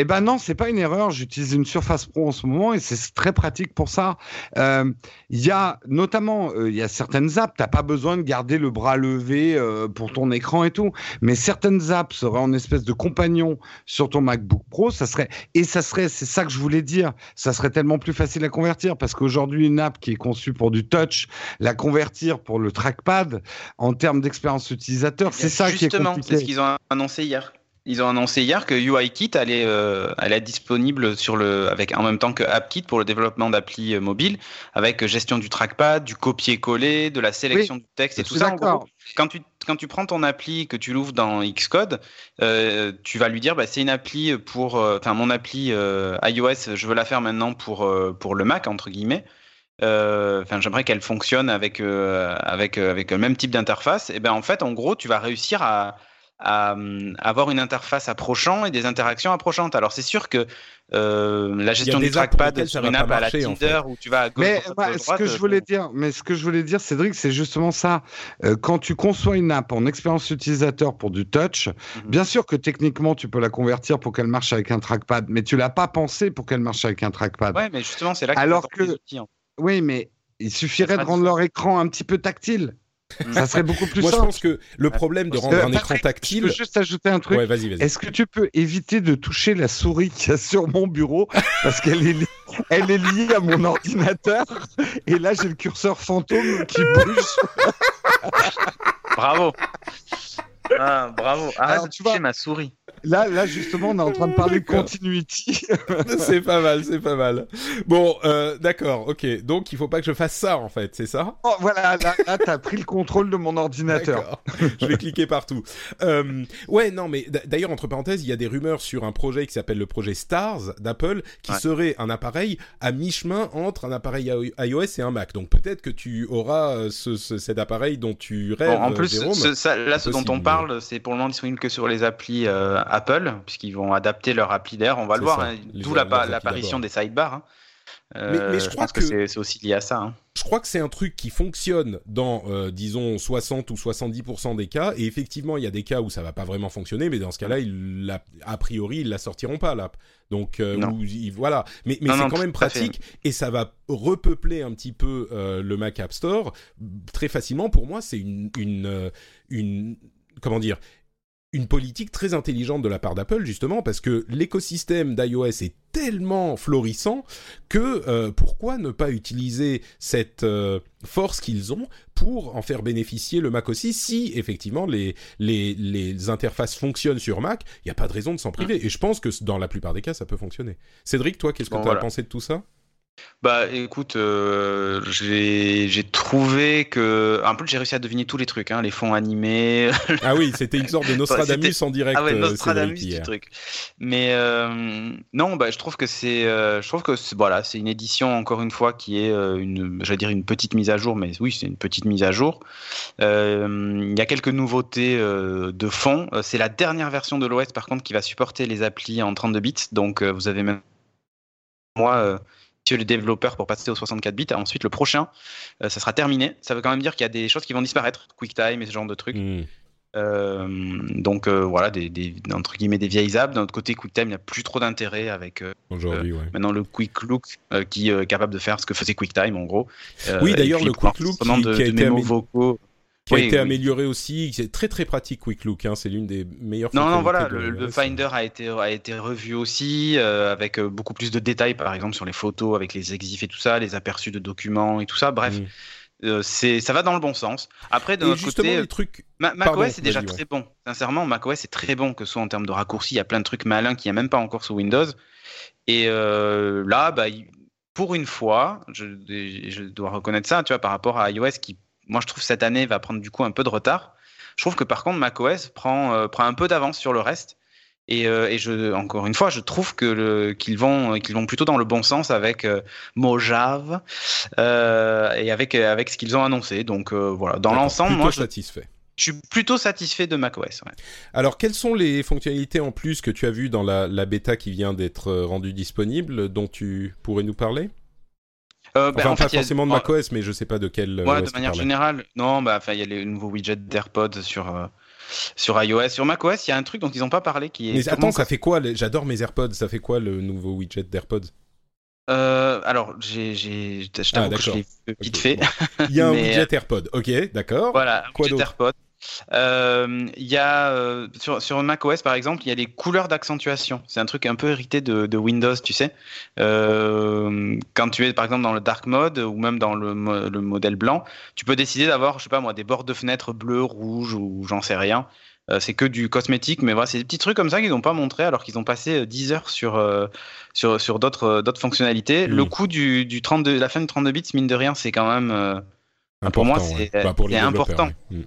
Eh ben non, c'est pas une erreur. J'utilise une Surface Pro en ce moment et c'est très pratique pour ça. Euh, Il y a notamment, euh, il y a certaines apps, t'as pas besoin de garder le bras levé euh, pour ton écran et tout. Mais certaines apps seraient en espèce de compagnon sur ton MacBook Pro. Ça serait et ça serait, c'est ça que je voulais dire. Ça serait tellement plus facile à convertir parce qu'aujourd'hui une app qui est conçue pour du touch, la convertir pour le trackpad en termes d'expérience utilisateur, c'est ça qui est Justement, compliqué. c'est ce qu'ils ont annoncé hier. Ils ont annoncé hier que UIKit allait, euh, allait être disponible sur le, avec, en même temps que AppKit pour le développement d'applis euh, mobiles, avec gestion du trackpad, du copier-coller, de la sélection du texte et tout ça. Quand tu, quand tu prends ton appli, que tu l'ouvres dans Xcode, euh, tu vas lui dire bah, c'est une appli pour. euh, Enfin, mon appli euh, iOS, je veux la faire maintenant pour, euh, pour le Mac, entre guillemets. Euh, Enfin, j'aimerais qu'elle fonctionne avec, euh, avec, euh, avec le même type d'interface. Et ben en fait, en gros, tu vas réussir à, à, euh, avoir une interface approchant et des interactions approchantes. Alors c'est sûr que euh, la gestion du trackpad sur une app à la Tinder où tu vas à gauche, mais ce que je voulais dire, mais ce que je voulais dire, Cédric, c'est justement ça. Euh, quand tu conçois une app en expérience utilisateur pour du touch, mhm. bien sûr que techniquement tu peux la convertir pour qu'elle marche avec un trackpad, mais tu l'as pas pensé pour qu'elle marche avec un trackpad. Ouais, mais justement c'est là que alors que oui, mais il suffirait de rendre leur écran un petit peu tactile. Mm. Ça serait beaucoup plus Moi, simple. je pense que le problème de rendre un écran tactile. Je peux juste ajouter un truc. Ouais, vas-y, vas-y. Est-ce que tu peux éviter de toucher la souris qui y a sur mon bureau parce qu'elle est, li... elle est liée à mon ordinateur et là j'ai le curseur fantôme qui bouge. Bravo. Ah, bravo. Arrête Alors, de tu toucher vois, ma souris. Là, là, justement, on est en train de parler continuity. c'est pas mal, c'est pas mal. Bon, euh, d'accord, ok. Donc, il faut pas que je fasse ça, en fait, c'est ça? Oh, voilà, là, là t'as pris le contrôle de mon ordinateur. je vais cliquer partout. Euh, ouais, non, mais d'ailleurs, entre parenthèses, il y a des rumeurs sur un projet qui s'appelle le projet Stars d'Apple, qui ouais. serait un appareil à mi-chemin entre un appareil iOS et un Mac. Donc, peut-être que tu auras euh, ce, ce, cet appareil dont tu rêves. Bon, en plus, Jérôme, ce, ça, là, ce dont on parle, c'est pour le moment disponible que sur les applis euh, Apple, puisqu'ils vont adapter leur appli d'air. On va le voir, hein, d'où l'apparition des sidebars. Hein. Euh, mais, mais, je, je crois pense que, que c'est aussi lié à ça. Hein. Je crois que c'est un truc qui fonctionne dans, euh, disons, 60 ou 70% des cas. Et effectivement, il y a des cas où ça va pas vraiment fonctionner, mais dans ce cas-là, ils, a priori, ils la sortiront pas l'app. Donc euh, où, voilà. Mais, mais c'est quand même pratique et ça va repeupler un petit peu euh, le Mac App Store très facilement. Pour moi, c'est une, une, une comment dire une politique très intelligente de la part d'Apple justement parce que l'écosystème d'iOS est tellement florissant que euh, pourquoi ne pas utiliser cette euh, force qu'ils ont pour en faire bénéficier le Mac aussi si effectivement les les, les interfaces fonctionnent sur Mac il n'y a pas de raison de s'en priver mmh. et je pense que dans la plupart des cas ça peut fonctionner Cédric toi qu'est-ce que bon, tu as voilà. pensé de tout ça? Bah écoute, euh, j'ai trouvé que un peu j'ai réussi à deviner tous les trucs, hein, les fonds animés. ah oui, c'était une sorte de Nostradamus en direct. Ah ouais, Nostradamus du truc. Mais euh, non, bah je trouve que c'est, euh, je trouve que voilà, c'est une édition encore une fois qui est euh, une, j'allais dire une petite mise à jour, mais oui, c'est une petite mise à jour. Euh, il y a quelques nouveautés de fond. C'est la dernière version de l'OS par contre qui va supporter les applis en 32 bits, donc vous avez même moi le développeur pour passer aux 64 bits. Ensuite, le prochain, euh, ça sera terminé. Ça veut quand même dire qu'il y a des choses qui vont disparaître, QuickTime et ce genre de trucs. Mmh. Euh, donc euh, voilà, des, des, entre guillemets des vieilles apps. D'un autre côté, QuickTime n'a plus trop d'intérêt avec euh, aujourd'hui. Ouais. Maintenant le Quick Look qui est capable de faire ce que faisait QuickTime en gros. oui, d'ailleurs le Quick Look qui, de, qui a de été mémos vocaux qui a été oui. amélioré aussi. C'est très très pratique Quick Look. Hein. C'est l'une des meilleures. Non non voilà, le, le, Finder a été a été revu aussi euh, avec beaucoup plus de détails, par exemple sur les photos, avec les exifs et tout ça, les aperçus de documents et tout ça. Bref. Mm. Euh, c'est ça va dans le bon sens. Après de et notre côté, les trucs... Ma macOS est déjà très bon. Sincèrement, macOS est très bon que ce soit en termes de raccourcis. Il y a plein de trucs malins qu'il n'y a même pas encore sous Windows. Et euh, là, bah, pour une fois, je, je, dois reconnaître ça, tu vois, par rapport à iOS qui moi je trouve cette année va prendre du coup un peu de retard. Je trouve que par contre macOS prend euh, prend un peu d'avance sur le reste. Et, euh, et, je, encore une fois, je trouve que qu'ils vont qu'ils vont plutôt dans le bon sens avec euh, Mojave et avec avec ce qu'ils ont annoncé. Donc voilà, dans l'ensemble, moi, je, satisfait. Je suis plutôt satisfait de macOS. Ouais. Alors, quelles sont les fonctionnalités en plus que tu as vues dans la, la bêta qui vient d'être rendue disponible, dont tu pourrais nous parler? Euh, bah, enfin, en pas fait, forcément a... de macOS, mais je sais pas de quel. Ouais, de manière générale, non, bah, il y a les nouveaux widgets d'AirPods sur. Euh, sur iOS, sur macOS, il y a un truc dont ils n'ont pas parlé qui est. Mais attends, ça fait quoi J'adore mes AirPods. Ça fait quoi le nouveau widget d'AirPods? Euh, alors, j'ai, j'ai, je t'avoue ah, que je l'ai vite okay. fait. Bon. Il y a un widget AirPod, ok, d'accord. Voilà, un widget AirPod. Euh, y a euh, sur, sur macOS par exemple, il y a les couleurs d'accentuation. C'est un truc un peu hérité de, de Windows, tu sais. Euh, quand tu es par exemple dans le dark mode ou même dans le, le modèle blanc, tu peux décider d'avoir, je sais pas moi, des bords de fenêtre bleu, rouge ou j'en sais rien. Euh, c'est que du cosmétique, mais voilà, c'est des petits trucs comme ça qu'ils n'ont pas montré alors qu'ils ont passé 10 heures sur euh, sur sur d'autres d'autres fonctionnalités. Mmh. Le coût du, du 32, la fin du 32 bits, mine de rien, c'est quand même important, pour moi c'est ouais. bah, important. Ouais.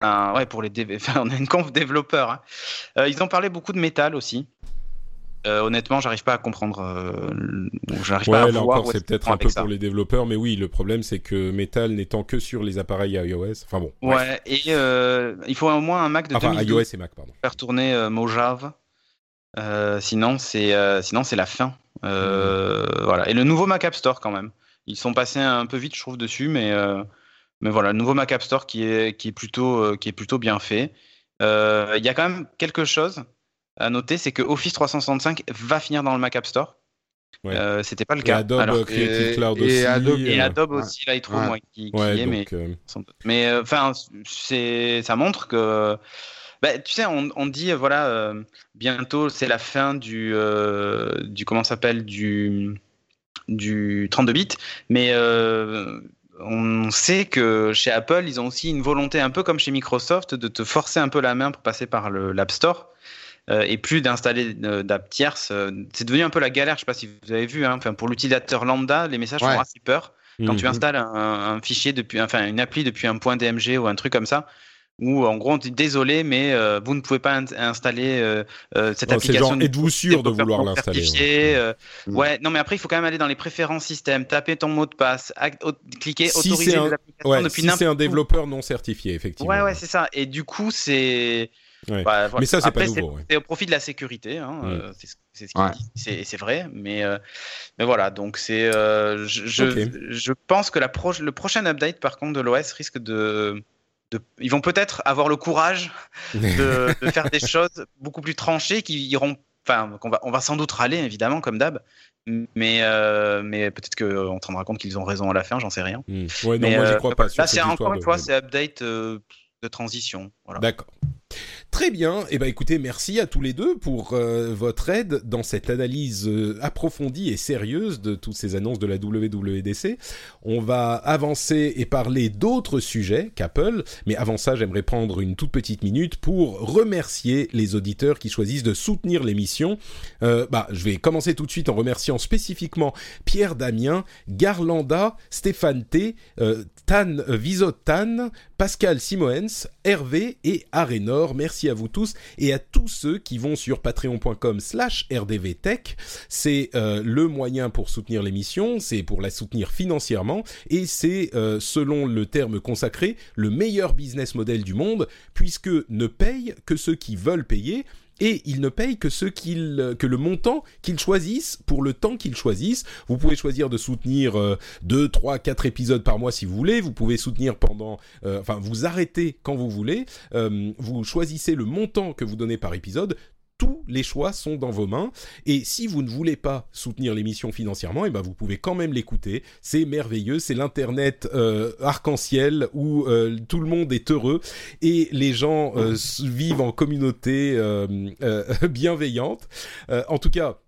Un- ouais, pour les dév- enfin, on a une conf développeur. hein. Euh, ils ont parlé beaucoup de métal aussi. Euh, honnêtement, j'arrive pas à comprendre. euh, pas à Ouais, là voir encore, c'est peut-être un peu ça. pour les développeurs, mais oui, le problème c'est que Metal n'étant que sur les appareils iOS, enfin bon, bref. Ouais, et euh, il faut au moins un Mac de enfin 2012 iOS et Mac, pardon. faire tourner Mojave. Sinon, c'est sinon c'est la fin. Euh, Voilà. Et le nouveau Mac App Store quand même. Ils sont passés un peu vite, je trouve, dessus, mais mais voilà, le nouveau Mac App Store qui est qui est plutôt euh, qui est plutôt bien fait. Euh, Il y a quand même quelque chose à noter, c'est que Office 365 va finir dans le Mac App Store. Ouais. Euh, C'était pas le Et cas. Adobe Alors Creative et- Cloud et aussi. Adobe- et euh, Adobe ouais. aussi, Lightroom, Ouais. qui, est, mais donc, euh, enfin, c'est ça montre que bah, tu sais, on, on dit voilà euh, bientôt c'est la fin du euh, du comment ça s'appelle du du 32 bits, mais euh, on sait que chez Apple, ils ont aussi une volonté un peu comme chez Microsoft de te forcer un peu la main pour passer par l'App Store. euh, et plus d'installer euh, d'app tierces, Euh, c'est devenu un peu la galère. Je sais pas si vous avez vu. Hein, enfin, pour l'utilisateur lambda, les messages Ouais. font assez peur quand tu mhm. installes un, un fichier depuis, enfin une appli depuis un point DMG ou un truc comme ça, où en gros on dit désolé, mais euh, vous ne pouvez pas in- installer euh, euh, cette Non, c'est application. êtes-vous sûr de vouloir l'installer, euh, Mm. Ouais, non mais après il faut quand même aller dans les préférences système, taper ton mot de passe, cliquer Si autoriser c'est un- les applications Ouais, depuis si c'est un développeur non certifié, effectivement. Ouais, ouais, c'est ça. Et du coup, c'est. Ouais. Bah, voilà. Mais ça, c'est pas nouveau, ouais. C'est au profit de la sécurité, hein, Mm. euh, c'est ce- c'est ce qu'ils Ouais. disent, c'est c'est vrai. Mais, euh, mais voilà, donc c'est. euh, je, je, Ok. je pense que la pro- le prochain update, par contre, de l'OS risque de. De- ils vont peut-être avoir le courage de, de faire des choses beaucoup plus tranchées qui iront. Enfin, qu'on va, on va sans doute râler, évidemment, comme d'hab. Mais, euh, mais peut-être qu'on se rendra compte qu'ils ont raison à la fin, j'en sais rien. Hmm. Ouais, non, Mais, moi j'y euh, crois pas. Là, c'est encore une de- fois, c'est update euh, de transition. Voilà. D'accord. Très bien. Eh ben, écoutez, merci à tous les deux pour euh, votre aide dans cette analyse euh, approfondie et sérieuse de toutes ces annonces de la WWDC. On va avancer et parler d'autres sujets qu'Apple, mais avant ça, j'aimerais prendre une toute petite minute pour remercier les auditeurs qui choisissent de soutenir l'émission. Euh, bah, je vais commencer tout de suite en remerciant spécifiquement Pierre Damien, Garlanda, Stéphane T, euh, Tan euh, Visotan, Pascal Simoens, Hervé et Arénor. Merci à vous tous et à tous ceux qui vont sur patreon.com slash rdvtech. C'est euh, le moyen pour soutenir l'émission, c'est pour la soutenir financièrement et c'est, euh, selon le terme consacré, le meilleur business model du monde puisque ne payent que ceux qui veulent payer et ils ne payent que ceux qu'ils, que le montant qu'ils choisissent pour le temps qu'ils choisissent. Vous pouvez choisir de soutenir euh, 2, 3, 4 épisodes par mois si vous voulez. Vous pouvez soutenir pendant, euh, enfin, vous arrêtez quand vous voulez. Euh, vous choisissez le montant que vous donnez par épisode. Tous les choix sont dans vos mains. Et si vous ne voulez pas soutenir l'émission financièrement, et ben vous pouvez quand même l'écouter. C'est merveilleux. C'est l'internet euh, arc-en-ciel où euh, tout le monde est heureux et les gens euh, vivent en communauté bienveillante. En tout cas.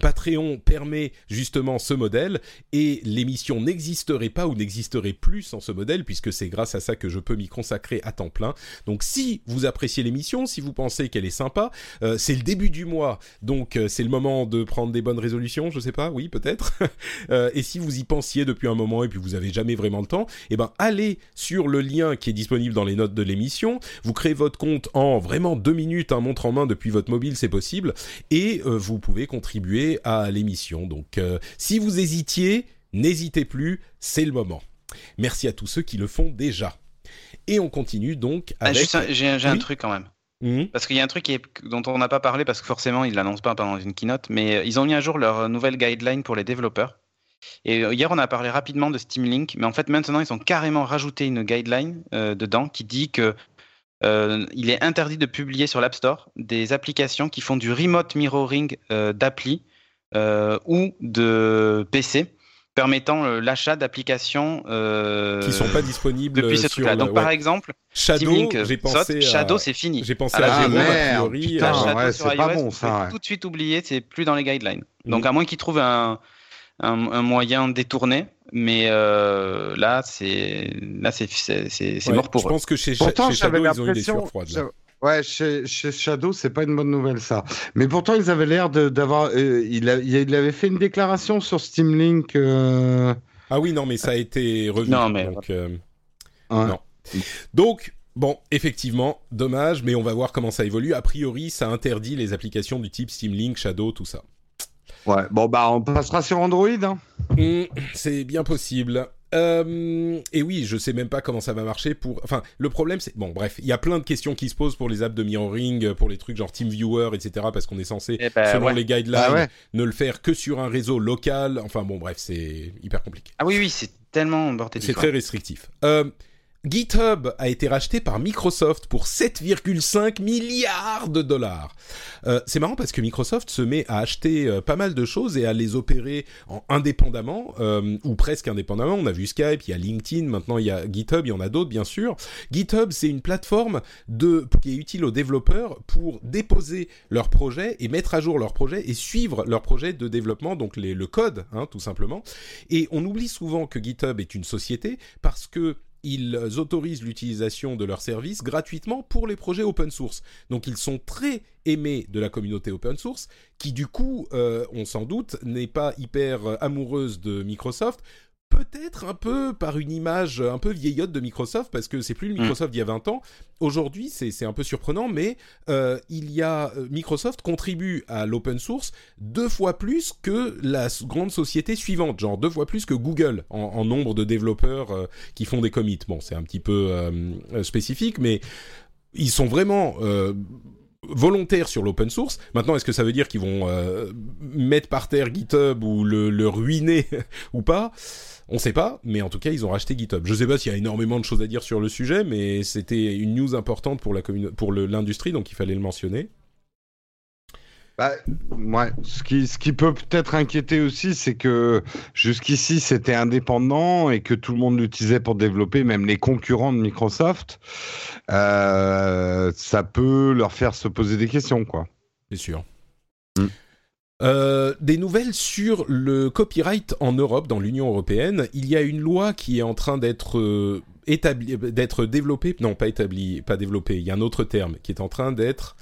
Patreon permet justement ce modèle et l'émission n'existerait pas ou n'existerait plus sans ce modèle puisque c'est grâce à ça que je peux m'y consacrer à temps plein. Donc si vous appréciez l'émission, si vous pensez qu'elle est sympa, euh, c'est le début du mois, donc euh, c'est le moment de prendre des bonnes résolutions, je sais pas, oui peut-être. Euh, et si vous y pensiez depuis un moment et puis vous avez jamais vraiment le temps, eh ben allez sur le lien qui est disponible dans les notes de l'émission. Vous créez votre compte en vraiment deux minutes, un montre en main depuis votre mobile, c'est possible, et vous pouvez contribuer à l'émission. Donc euh, si vous hésitiez, n'hésitez plus, c'est le moment. Merci à tous ceux qui le font déjà. Et on continue donc Ah, avec. J'ai un Oui. truc quand même. Mhm. Parce qu'il y a un truc qui est- dont on n'a pas parlé parce que forcément ils l'annoncent pas pendant une keynote, mais euh, ils ont mis à jour leur nouvelle guideline pour les développeurs. Et hier, on a parlé rapidement de Steam Link, mais en fait, maintenant, ils ont carrément rajouté une guideline dedans qui dit que il est interdit de publier sur l'App Store des applications qui font du remote mirroring d'appli ou de PC permettant euh, l'achat d'applications euh, qui sont pas disponibles depuis ce truc-là. Donc par exemple, Shadow, j'ai pensé Shadow, c'est fini. J'ai pensé à, Jérôme a priori. ouais, c'est pas bon ça. Tout de suite oublié, c'est plus dans les guidelines. Donc à moins qu'ils trouvent un, un, moyen détourné, mais euh, là c'est là c'est c'est mort pour je eux. Je pense que chez, Pourtant, chez Shadow ils ont eu des sueurs froides. Ouais, chez, chez Shadow, c'est pas une bonne nouvelle ça. Mais pourtant, ils avaient l'air d'avoir. Euh, il, il, avait fait une déclaration sur Steam Link. Euh, ah oui, non, mais ça a été revu. Non, mais. Donc, euh, non. donc Bon, effectivement, dommage, mais on va voir comment ça évolue. A priori, ça interdit les applications du type Steam Link, Shadow, tout ça. Ouais, bon, bah, on passera sur Android. Hein. Mmh, c'est bien possible. Euh, et oui, je sais même pas comment ça va marcher pour. Enfin, le problème, c'est bon, bref, il y a plein de questions qui se posent pour les apps de mirroring, pour les trucs genre TeamViewer, etc. Parce qu'on est censé, eh ben, selon les guidelines, ah ne le faire que sur un réseau local. Enfin bon, bref, c'est hyper compliqué. Ah oui, oui, c'est tellement bordélique. C'est très restrictif. Euh, GitHub a été racheté par Microsoft pour 7,5 milliards de dollars. Euh, c'est marrant parce que Microsoft se met à acheter euh, pas mal de choses et à les opérer en indépendamment euh, ou presque indépendamment. On a vu Skype, il y a LinkedIn, maintenant il y a GitHub, il y en a d'autres bien sûr. GitHub c'est une plateforme qui est utile aux développeurs pour déposer leurs projets et mettre à jour leurs projets et suivre leurs projets de développement, donc les, le code hein, tout simplement. Et on oublie souvent que GitHub est une société parce que ils autorisent l'utilisation de leurs services gratuitement pour les projets open source. Donc ils sont très aimés de la communauté open source, qui du coup, euh, on s'en doute, n'est pas hyper amoureuse de Microsoft, peut-être un peu par une image un peu vieillotte de Microsoft, parce que c'est plus le mm. Microsoft d'il y a 20 ans. Aujourd'hui, c'est un peu surprenant, mais euh, il y a euh, Microsoft contribue à l'open source deux fois plus que la grande société suivante, genre deux fois plus que Google en, nombre de développeurs euh, qui font des commits. Bon, c'est un petit peu spécifique, mais ils sont vraiment volontaires sur l'open source. Maintenant, est-ce que ça veut dire qu'ils vont mettre par terre GitHub ou le, le ruiner ou pas? On sait pas, mais en tout cas, ils ont racheté GitHub. Je sais pas s'il y a énormément de choses à dire sur le sujet, mais c'était une news importante pour la pour l'industrie, donc il fallait le mentionner. Bah, ouais. ce, qui, ce qui peut peut-être inquiéter aussi, c'est que jusqu'ici c'était indépendant et que tout le monde l'utilisait pour développer, même les concurrents de Microsoft. Euh, ça peut leur faire se poser des questions, quoi. C'est sûr. Euh, des nouvelles sur le copyright en Europe, dans l'Union européenne. Il y a une loi qui est en train d'être euh, établie, d'être développée. Non, pas établie, pas développée. Il y a un autre terme qui est en train d'être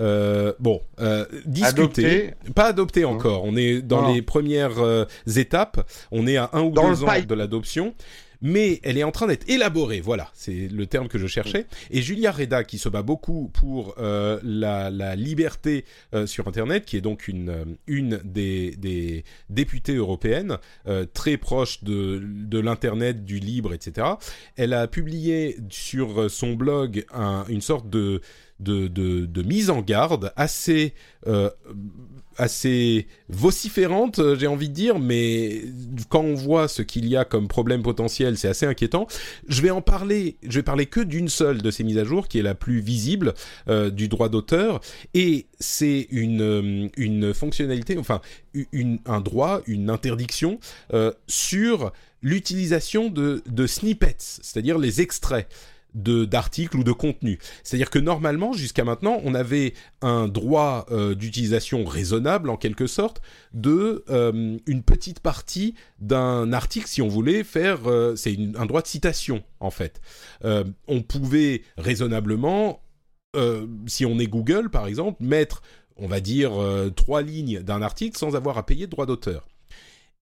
euh, bon, euh, discuté, pas adopté encore. On est dans les premières étapes. On est à un ou deux ans de l'adoption mais elle est en train d'être élaborée. Voilà, c'est le terme que je cherchais. Et Julia Reda, qui se bat beaucoup pour euh, la, liberté euh, sur Internet, qui est donc une, euh, des, députées européennes, très proche de, l'Internet, du libre, etc. Elle a publié sur son blog un, une sorte de de, de, de, mise en garde assez euh, assez vociférante, euh, j'ai envie de dire, mais quand on voit ce qu'il y a comme problème potentiel, c'est assez inquiétant. Je vais en parler, je vais parler que d'une seule de ces mises à jour, qui est la plus visible euh, du droit d'auteur, et c'est une, une fonctionnalité, enfin une, un droit, une interdiction sur l'utilisation de, de snippets, c'est-à-dire les extraits d'articles ou de contenu. C'est-à-dire que normalement, jusqu'à maintenant, on avait un droit euh, d'utilisation raisonnable, en quelque sorte, de euh, une petite partie d'un article, si on voulait faire, euh, c'est un droit de citation, en fait. on pouvait raisonnablement, si on est Google, par exemple, mettre, on va dire, trois lignes d'un article sans avoir à payer de droit d'auteur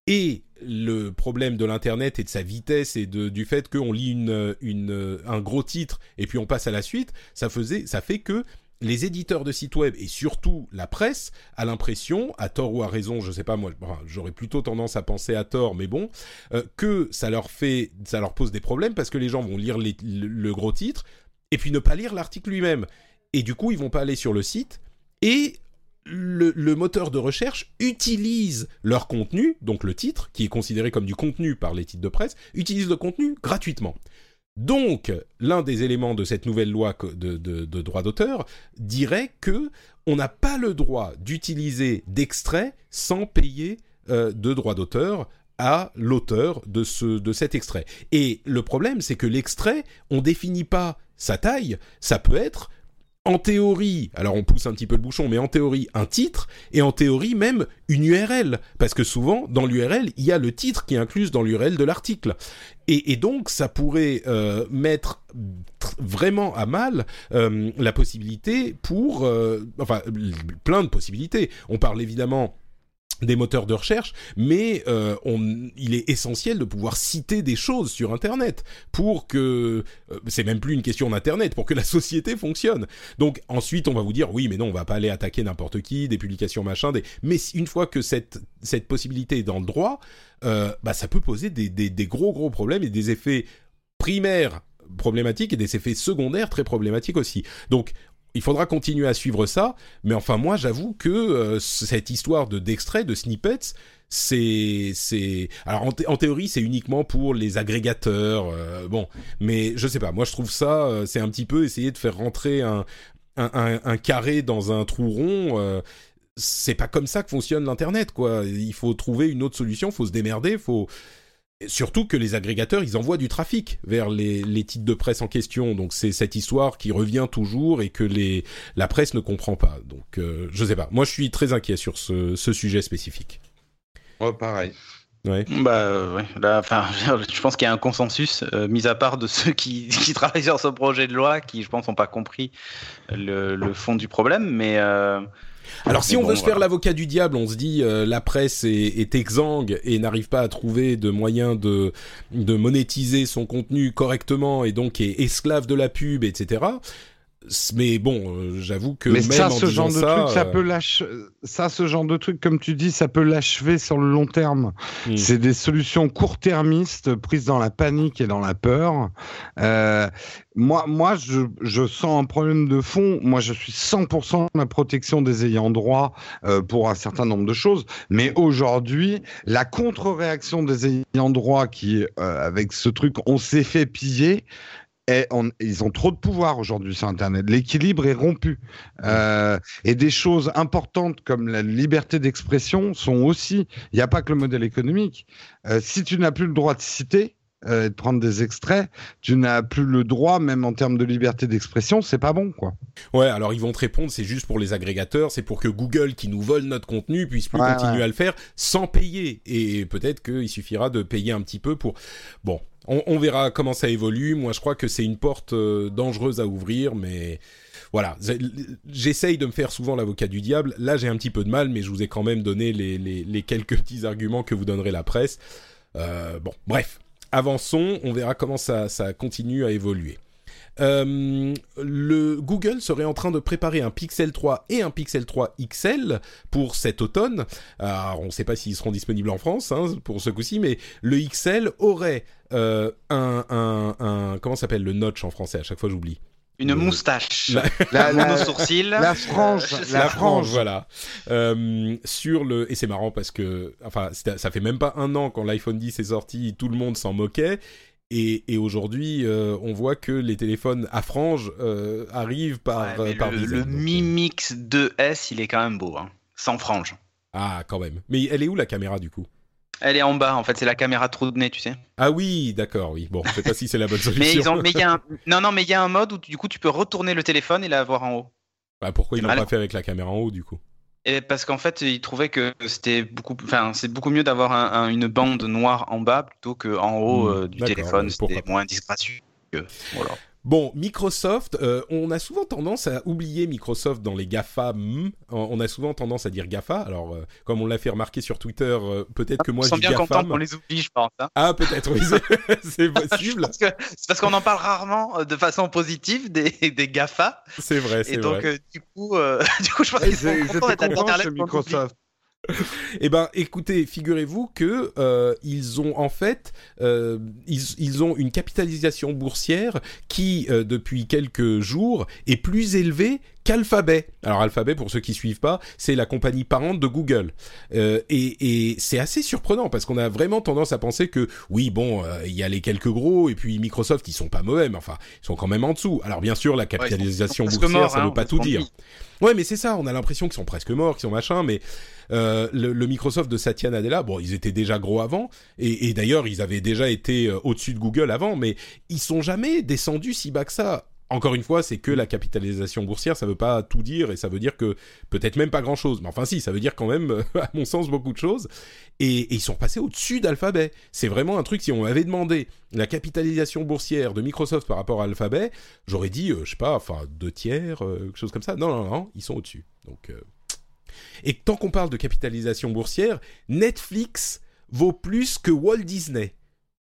et le problème de l'internet et de sa vitesse et de, du fait qu'on lit une, une, un gros titre et puis on passe à la suite, ça faisait, ça fait que les éditeurs de sites web et surtout la presse a l'impression, à tort ou à raison, je sais pas moi, j'aurais plutôt tendance à penser à tort, mais bon, euh, que ça leur fait, ça leur pose des problèmes parce que les gens vont lire le, le, gros titre et puis ne pas lire l'article lui-même. Et du coup ils vont pas aller sur le site et le, moteur de recherche utilise leur contenu, donc le titre, qui est considéré comme du contenu par les titres de presse, utilise le contenu gratuitement. Donc, l'un des éléments de cette nouvelle loi de droit d'auteur dirait que on n'a pas le droit d'utiliser d'extraits sans payer euh, de droit d'auteur à l'auteur de, ce, de cet extrait. Et le problème, c'est que l'extrait, on définit pas sa taille, ça peut être en théorie, alors on pousse un petit peu le bouchon, mais en théorie un titre et en théorie même une URL, parce que souvent dans l'URL il y a le titre qui est inclus dans l'URL de l'article, et, donc ça pourrait euh, mettre vraiment à mal euh, la possibilité pour, euh, enfin plein de possibilités. On parle évidemment des moteurs de recherche, mais euh, on, il est essentiel de pouvoir citer des choses sur Internet pour que euh, c'est même plus une question d'Internet pour que la société fonctionne. Donc ensuite on va vous dire oui mais non on va pas aller attaquer n'importe qui, des publications machin, des mais une fois que cette cette possibilité est dans le droit, euh, bah ça peut poser des, des, des gros gros problèmes et des effets primaires problématiques et des effets secondaires très problématiques aussi. Donc il faudra continuer à suivre ça, mais enfin moi j'avoue que euh, cette histoire de d'extrait, de snippets, c'est c'est alors en, théorie c'est uniquement pour les agrégateurs, euh, bon, mais je sais pas, moi je trouve ça euh, c'est un petit peu essayer de faire rentrer un un, un, carré dans un trou rond. C'est pas comme ça que fonctionne l'internet quoi. Il faut trouver une autre solution, faut se démerder, faut Surtout que les agrégateurs, ils envoient du trafic vers les, les titres de presse en question. Donc c'est cette histoire qui revient toujours et que les, la presse ne comprend pas. Donc euh, je sais pas. Moi je suis très inquiet sur ce, ce sujet spécifique. Oh, pareil. Ouais. Bah ouais, là, enfin, je pense qu'il y a un consensus, euh, mis à part de ceux qui, qui, travaillent sur ce projet de loi, qui je pense n'ont pas compris le, le, fond du problème, mais euh, alors si on bon, veut se faire l'avocat du diable, on se dit euh, la presse est, est exsangue et n'arrive pas à trouver de moyens de, de monétiser son contenu correctement et donc est esclave de la pub, etc. Mais bon, euh, j'avoue que mais même ça, en ce genre de ça, truc, ça euh, peut lâcher. Ça, ce genre de truc, comme tu dis, ça peut l'achever sur le long terme. Mm. C'est des solutions court-termistes prises dans la panique et dans la peur. Euh, moi, moi, je, je sens un problème de fond. Moi, je suis 100% la protection des ayants droit euh, pour un certain nombre de choses. Mais aujourd'hui, la contre-réaction des ayants droit qui, euh, avec ce truc, on s'est fait piller. Et on, ils ont trop de pouvoir aujourd'hui sur Internet. L'équilibre est rompu. Euh, et des choses importantes comme la liberté d'expression sont aussi. Il n'y a pas que le modèle économique. Euh, si tu n'as plus le droit de citer, euh, de prendre des extraits, tu n'as plus le droit, même en termes de liberté d'expression, c'est pas bon, quoi. Ouais, alors ils vont te répondre, c'est juste pour les agrégateurs, c'est pour que Google, qui nous vole notre contenu, puisse plus Ouais, continuer ouais. à le faire sans payer. Et peut-être qu'il suffira de payer un petit peu pour. Bon, on, verra comment ça évolue. Moi, je crois que c'est une porte euh, dangereuse à ouvrir, mais voilà. J'essaye de me faire souvent l'avocat du diable. Là, j'ai un petit peu de mal, mais je vous ai quand même donné les, quelques petits arguments que vous donnerait la presse. Euh, bon, bref. Avançons, on verra comment ça continue à évoluer. Euh, le Google serait en train de préparer un Pixel 3 et un Pixel 3 XL pour cet automne. Alors, on ne sait pas s'ils seront disponibles en France hein, pour ce coup-ci, mais le XL aurait euh, un, un, un comment s'appelle le notch en français? À chaque fois, j'oublie. Une moustache, La- La- la- monosourcil, la frange, euh, la frange. voilà. Euh, sur le et c'est marrant parce que enfin ça fait même pas un an quand l'iPhone 10 est sorti, tout le monde s'en moquait. Et, et aujourd'hui, euh, on voit que les téléphones à frange euh, arrivent par, Ouais, euh, par le, dizaines. le Donc, Mi Mix 2S, il est quand même beau, hein, sans frange. Ah, quand même. Mais elle est où la caméra du coup? Elle est en bas, en fait, c'est la caméra trou de nez, tu sais. Ah oui, d'accord, oui. Bon, je sais pas si c'est la bonne solution. Mais ils ont, mais il y a un, non, non, mais il y a un mode où du coup tu peux retourner le téléphone et l'avoir en haut. Bah, pourquoi ils l'ont pas fait avec la caméra en haut du coup? Et parce qu'en fait, ils trouvaient que c'était beaucoup, enfin, c'est beaucoup mieux d'avoir un- un- une bande noire en bas plutôt qu'en haut Hmm, euh, du téléphone. C'était moins disgracieux. Voilà. Bon, Microsoft, euh, on a souvent tendance à oublier Microsoft dans les GAFA. hmm. On a souvent tendance à dire GAFA. Alors, euh, comme on l'a fait remarquer sur Twitter, euh, peut-être que moi Ils je sont dis bien GAFAM. contents qu'on les oublie, je pense. hein. Ah, peut-être, oui, c'est- possible. c'est parce qu'on en parle rarement euh, de façon positive des, des GAFA. C'est vrai, Et c'est donc, vrai. euh, du coup, euh, du coup, je pense Ils qu'ils sont ils contents d'être qu'on oublie. Microsoft. Eh ben, écoutez, figurez-vous que euh, ils ont en fait, euh, ils, ils ont une capitalisation boursière qui, euh, depuis quelques jours, est plus élevée qu'Alphabet. Alors Alphabet, pour ceux qui suivent pas, c'est la compagnie parente de Google. Euh, et, et c'est assez surprenant parce qu'on a vraiment tendance à penser que oui, bon, euh, il y a les quelques gros et puis Microsoft, ils sont pas mauvais, mais enfin, ils sont quand même en dessous. Alors bien sûr, la capitalisation boursière, morts, ça hein, veut pas on tout dire. Ouais, mais c'est ça. On a l'impression qu'ils sont presque morts, qu'ils sont machin, mais le, le Microsoft de Satya Nadella, bon, ils étaient déjà gros avant, et, d'ailleurs, ils avaient déjà été euh, au-dessus de Google avant, mais ils sont jamais descendus si bas que ça. Encore une fois, c'est que la capitalisation boursière, ça veut pas tout dire, et ça veut dire que peut-être même pas grand-chose. Mais enfin, si, ça veut dire quand même, à mon sens, beaucoup de choses. Et, ils sont passés au-dessus d'Alphabet. C'est vraiment un truc. Si on m'avait demandé la capitalisation boursière de Microsoft par rapport à Alphabet, j'aurais dit, euh, je sais pas, enfin deux tiers, euh, quelque chose comme ça. Non, non, non, ils sont au-dessus. Donc, euh, et tant qu'on parle de capitalisation boursière, Netflix vaut plus que Walt Disney.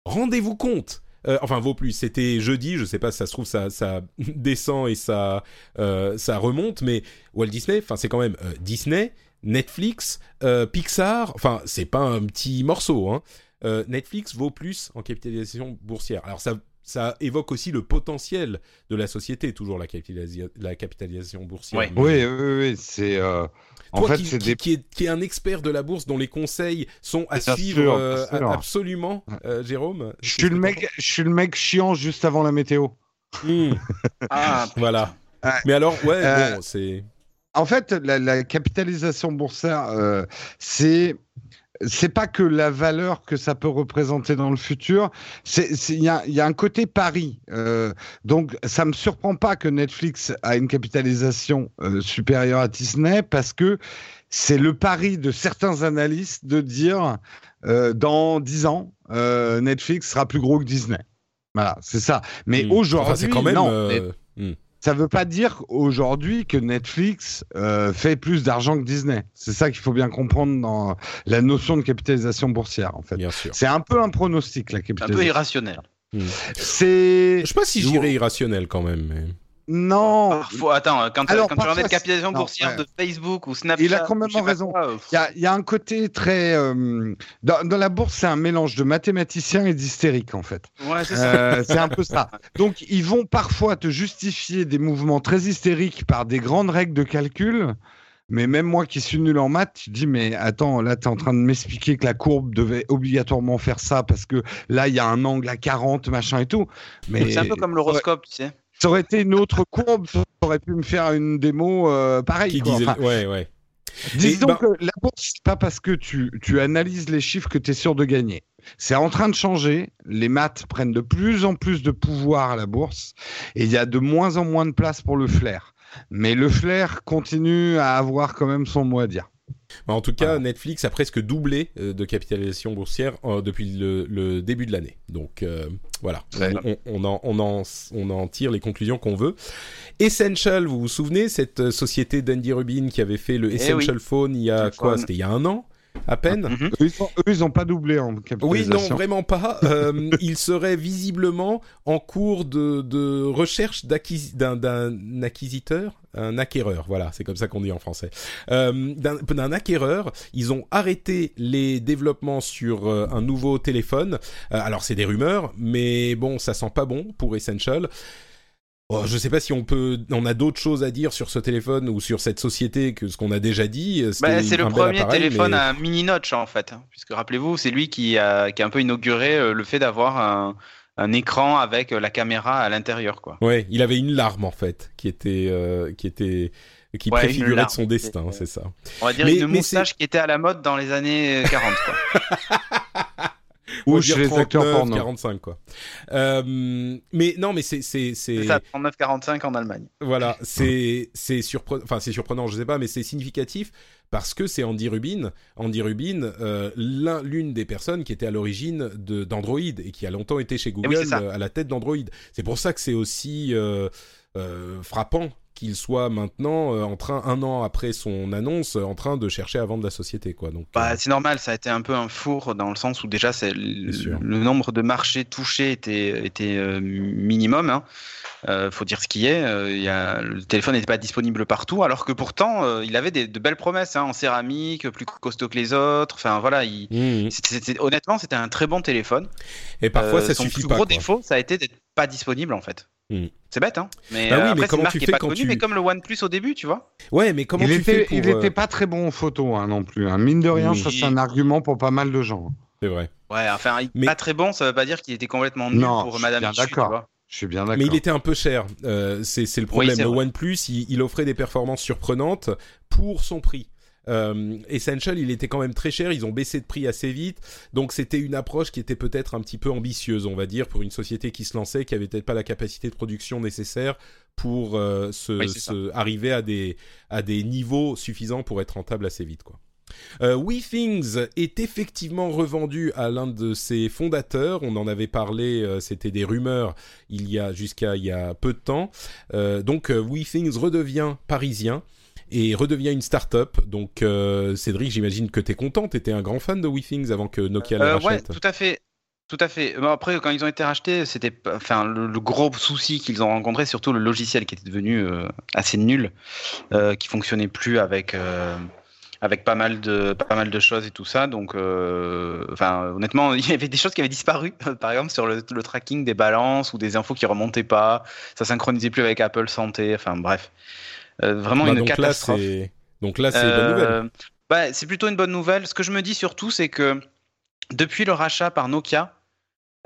Rendez-vous compte. Euh, enfin, vaut plus. C'était jeudi, je sais pas si ça se trouve, ça, ça descend et ça, euh, ça remonte, mais Walt Disney, enfin, c'est quand même euh, Disney, Netflix, euh, Pixar, enfin, c'est pas un petit morceau, hein. Euh, Netflix vaut plus en capitalisation boursière. Alors, ça, ça évoque aussi le potentiel de la société, toujours la, capitalisa- la capitalisation boursière. Ouais. Mais- Oui, oui, oui, c'est. En toi fait, qui, c'est qui- des. qui est, qui est un expert de la bourse dont les conseils sont à suivre sûr, euh, absolument, euh, Jérôme. Je suis le mec, je suis le mec chiant juste avant la météo. Hmm, Ah, voilà. Ouais. Mais alors, ouais, Euh, bon, c'est. En fait, la, la capitalisation boursière, euh, c'est c'est pas que la valeur que ça peut représenter dans le futur. C'est il y a, il y a un côté pari. Euh, donc, ça me surprend pas que Netflix a une capitalisation euh, supérieure à Disney parce que c'est le pari de certains analystes de dire euh, dans 10 ans, euh, Netflix sera plus gros que Disney. Voilà, c'est ça. Mais Hmm. aujourd'hui, Enfin, c'est quand même. non. euh, hmm. Ça veut pas dire aujourd'hui que Netflix euh, fait plus d'argent que Disney. C'est ça qu'il faut bien comprendre dans la notion de capitalisation boursière, en fait. Bien sûr. C'est un peu un pronostic, la un peu capitalisation. irrationnel. C'est Je sais pas si je dirais irrationnel quand même. Mais... non. Parfois, attends, quand, Alors, quand tu parfois, de capitalisation non, boursière ouais. de Facebook ou Snapchat, Il a quand même je raison. euh, Il y a, il y a un côté très euh, dans, dans la bourse, c'est un mélange de mathématiciens et d'hystériques en fait. Ouais, c'est ça. Euh, c'est un peu ça. Donc, ils vont parfois te justifier des mouvements très hystériques par des grandes règles de calcul. Mais même moi qui suis nul en maths, tu te dis, mais attends, là, tu es en train de m'expliquer que la courbe devait obligatoirement faire ça parce que là, il y a un angle à 40, machin et tout. Mais C'est un peu comme l'horoscope, tu sais. Ça aurait été une autre courbe, ça aurait pu me faire une démo euh, pareille. Quoi. disait. Enfin, Ouais, ouais. Disons ben- que la bourse, c'est pas parce que tu, tu analyses les chiffres que tu es sûr de gagner. C'est en train de changer. Les maths prennent de plus en plus de pouvoir à la bourse et il y a de moins en moins de place pour le flair. Mais le flair continue à avoir quand même son mot à dire. Bah, En tout cas, Netflix a presque doublé euh, de capitalisation boursière euh, depuis le, le début de l'année. Donc euh, voilà, on, on en, on, en, on en tire les conclusions qu'on veut. Essential, vous vous souvenez, cette société d'Andy Rubin qui avait fait le Eh Essential Phone il y a quoi? C'était il y a un an? À peine Mhm. Eux, ils ont, eux, ils ont pas doublé en Oui, capitalisation. non, vraiment pas. Euh, il serait visiblement en cours de, de recherche d'acquis- d'un, d'un acquisiteur, un acquéreur, voilà, c'est comme ça qu'on dit en français. Euh, d'un, d'un acquéreur, ils ont arrêté les développements sur euh, un nouveau téléphone. Euh, alors c'est des rumeurs, mais bon, ça sent pas bon pour Essential. Oh, je sais pas si on peut, on a d'autres choses à dire sur ce téléphone ou sur cette société que ce qu'on a déjà dit. C'était Bah, c'est le premier téléphone mais- à mini notch en fait, puisque rappelez-vous, c'est lui qui a, qui a un peu inauguré euh, le fait d'avoir un, un écran avec euh, la caméra à l'intérieur, quoi. Ouais, il avait une larme en fait, qui était, euh, qui était, qui Ouais, préfigurait de son destin, c'est- ça. On va dire Mais- une moustache qui était à la mode dans les années euh, 40, quoi. Ou chez les acteurs 39, porno. 45 quoi. Euh, mais non, mais c'est, c'est, c'est, ça, 39-45 en Allemagne. voilà, c'est, c'est surprenant, enfin c'est surprenant, je sais pas, mais c'est significatif parce que c'est Andy Rubin, Andy Rubin, euh, l'un, l'une des personnes qui était à l'origine de, d'Android et qui a longtemps été chez Google oui, euh, à la tête d'Android. C'est pour ça que c'est aussi euh, euh, frappant qu'il soit maintenant euh, en train, un an après son annonce, euh, en train de chercher à vendre la société, quoi. Donc, Bah, euh, c'est normal, ça a été un peu un four dans le sens où déjà c'est le, nombre de marchés touchés était, était minimum. Hein. Faut dire ce qui est. il y a, le téléphone n'était pas disponible partout, alors que pourtant il avait des, de belles promesses hein, en céramique, plus costaud que les autres. Enfin voilà, il, mmh. honnêtement c'était un très bon téléphone. Et parfois ça son suffit plus pas. gros quoi. défaut, ça a été d'être pas disponible en fait. Hmm. C'est bête, hein Mais, Bah oui, euh, mais comment tu fais pas quand connue, tu- mais comme le OnePlus au début, tu vois. Ouais, mais comment il tu était, fais pour il euh, était pas très bon en photo hein, non plus. hein. Mine de rien, Oui. ça c'est un argument pour pas mal de gens. C'est vrai. Ouais, enfin, il- Mais- pas très bon, ça veut pas dire qu'il était complètement nul Non, pour Madame d'accord. vois. Je suis bien d'accord. Mais il était un peu cher. Euh, c'est c'est le problème. c'est le. OnePlus, il, il offrait des performances surprenantes pour son prix. Euh, Essential, il était quand même très cher. Ils ont baissé de prix assez vite. Donc c'était une approche qui était peut-être un petit peu ambitieuse, on va dire, pour une société qui se lançait, qui avait peut-être pas la capacité de production nécessaire pour euh, se, Oui, arriver à des, à des niveaux suffisants pour être rentable assez vite, quoi. Euh, WeThings est effectivement revendu à l'un de ses fondateurs. On en avait parlé, euh, c'était des rumeurs il y a jusqu'à il y a peu de temps. Euh, donc WeThings redevient parisien et redevient une start-up. Donc euh, Cédric, j'imagine que tu es content, tu étais un grand fan de WeThings avant que Nokia le Euh, ouais, rachète. tout à fait. Tout à fait. Bon, après, quand ils ont été rachetés, c'était, enfin, le, le gros souci qu'ils ont rencontré, surtout le logiciel qui était devenu euh, assez nul, euh, qui fonctionnait plus avec euh, avec pas mal de pas mal de choses et tout ça. Donc, enfin, honnêtement, il y avait des choses qui avaient disparu. Par exemple, sur le, le tracking des balances ou des infos qui remontaient pas, ça synchronisait plus avec Apple Santé. Enfin, bref, vraiment Bah, une donc là, catastrophe. c'est donc là, c'est bonne nouvelle. Euh, bah, c'est plutôt une bonne nouvelle. Ce que je me dis surtout, c'est que depuis le rachat par Nokia,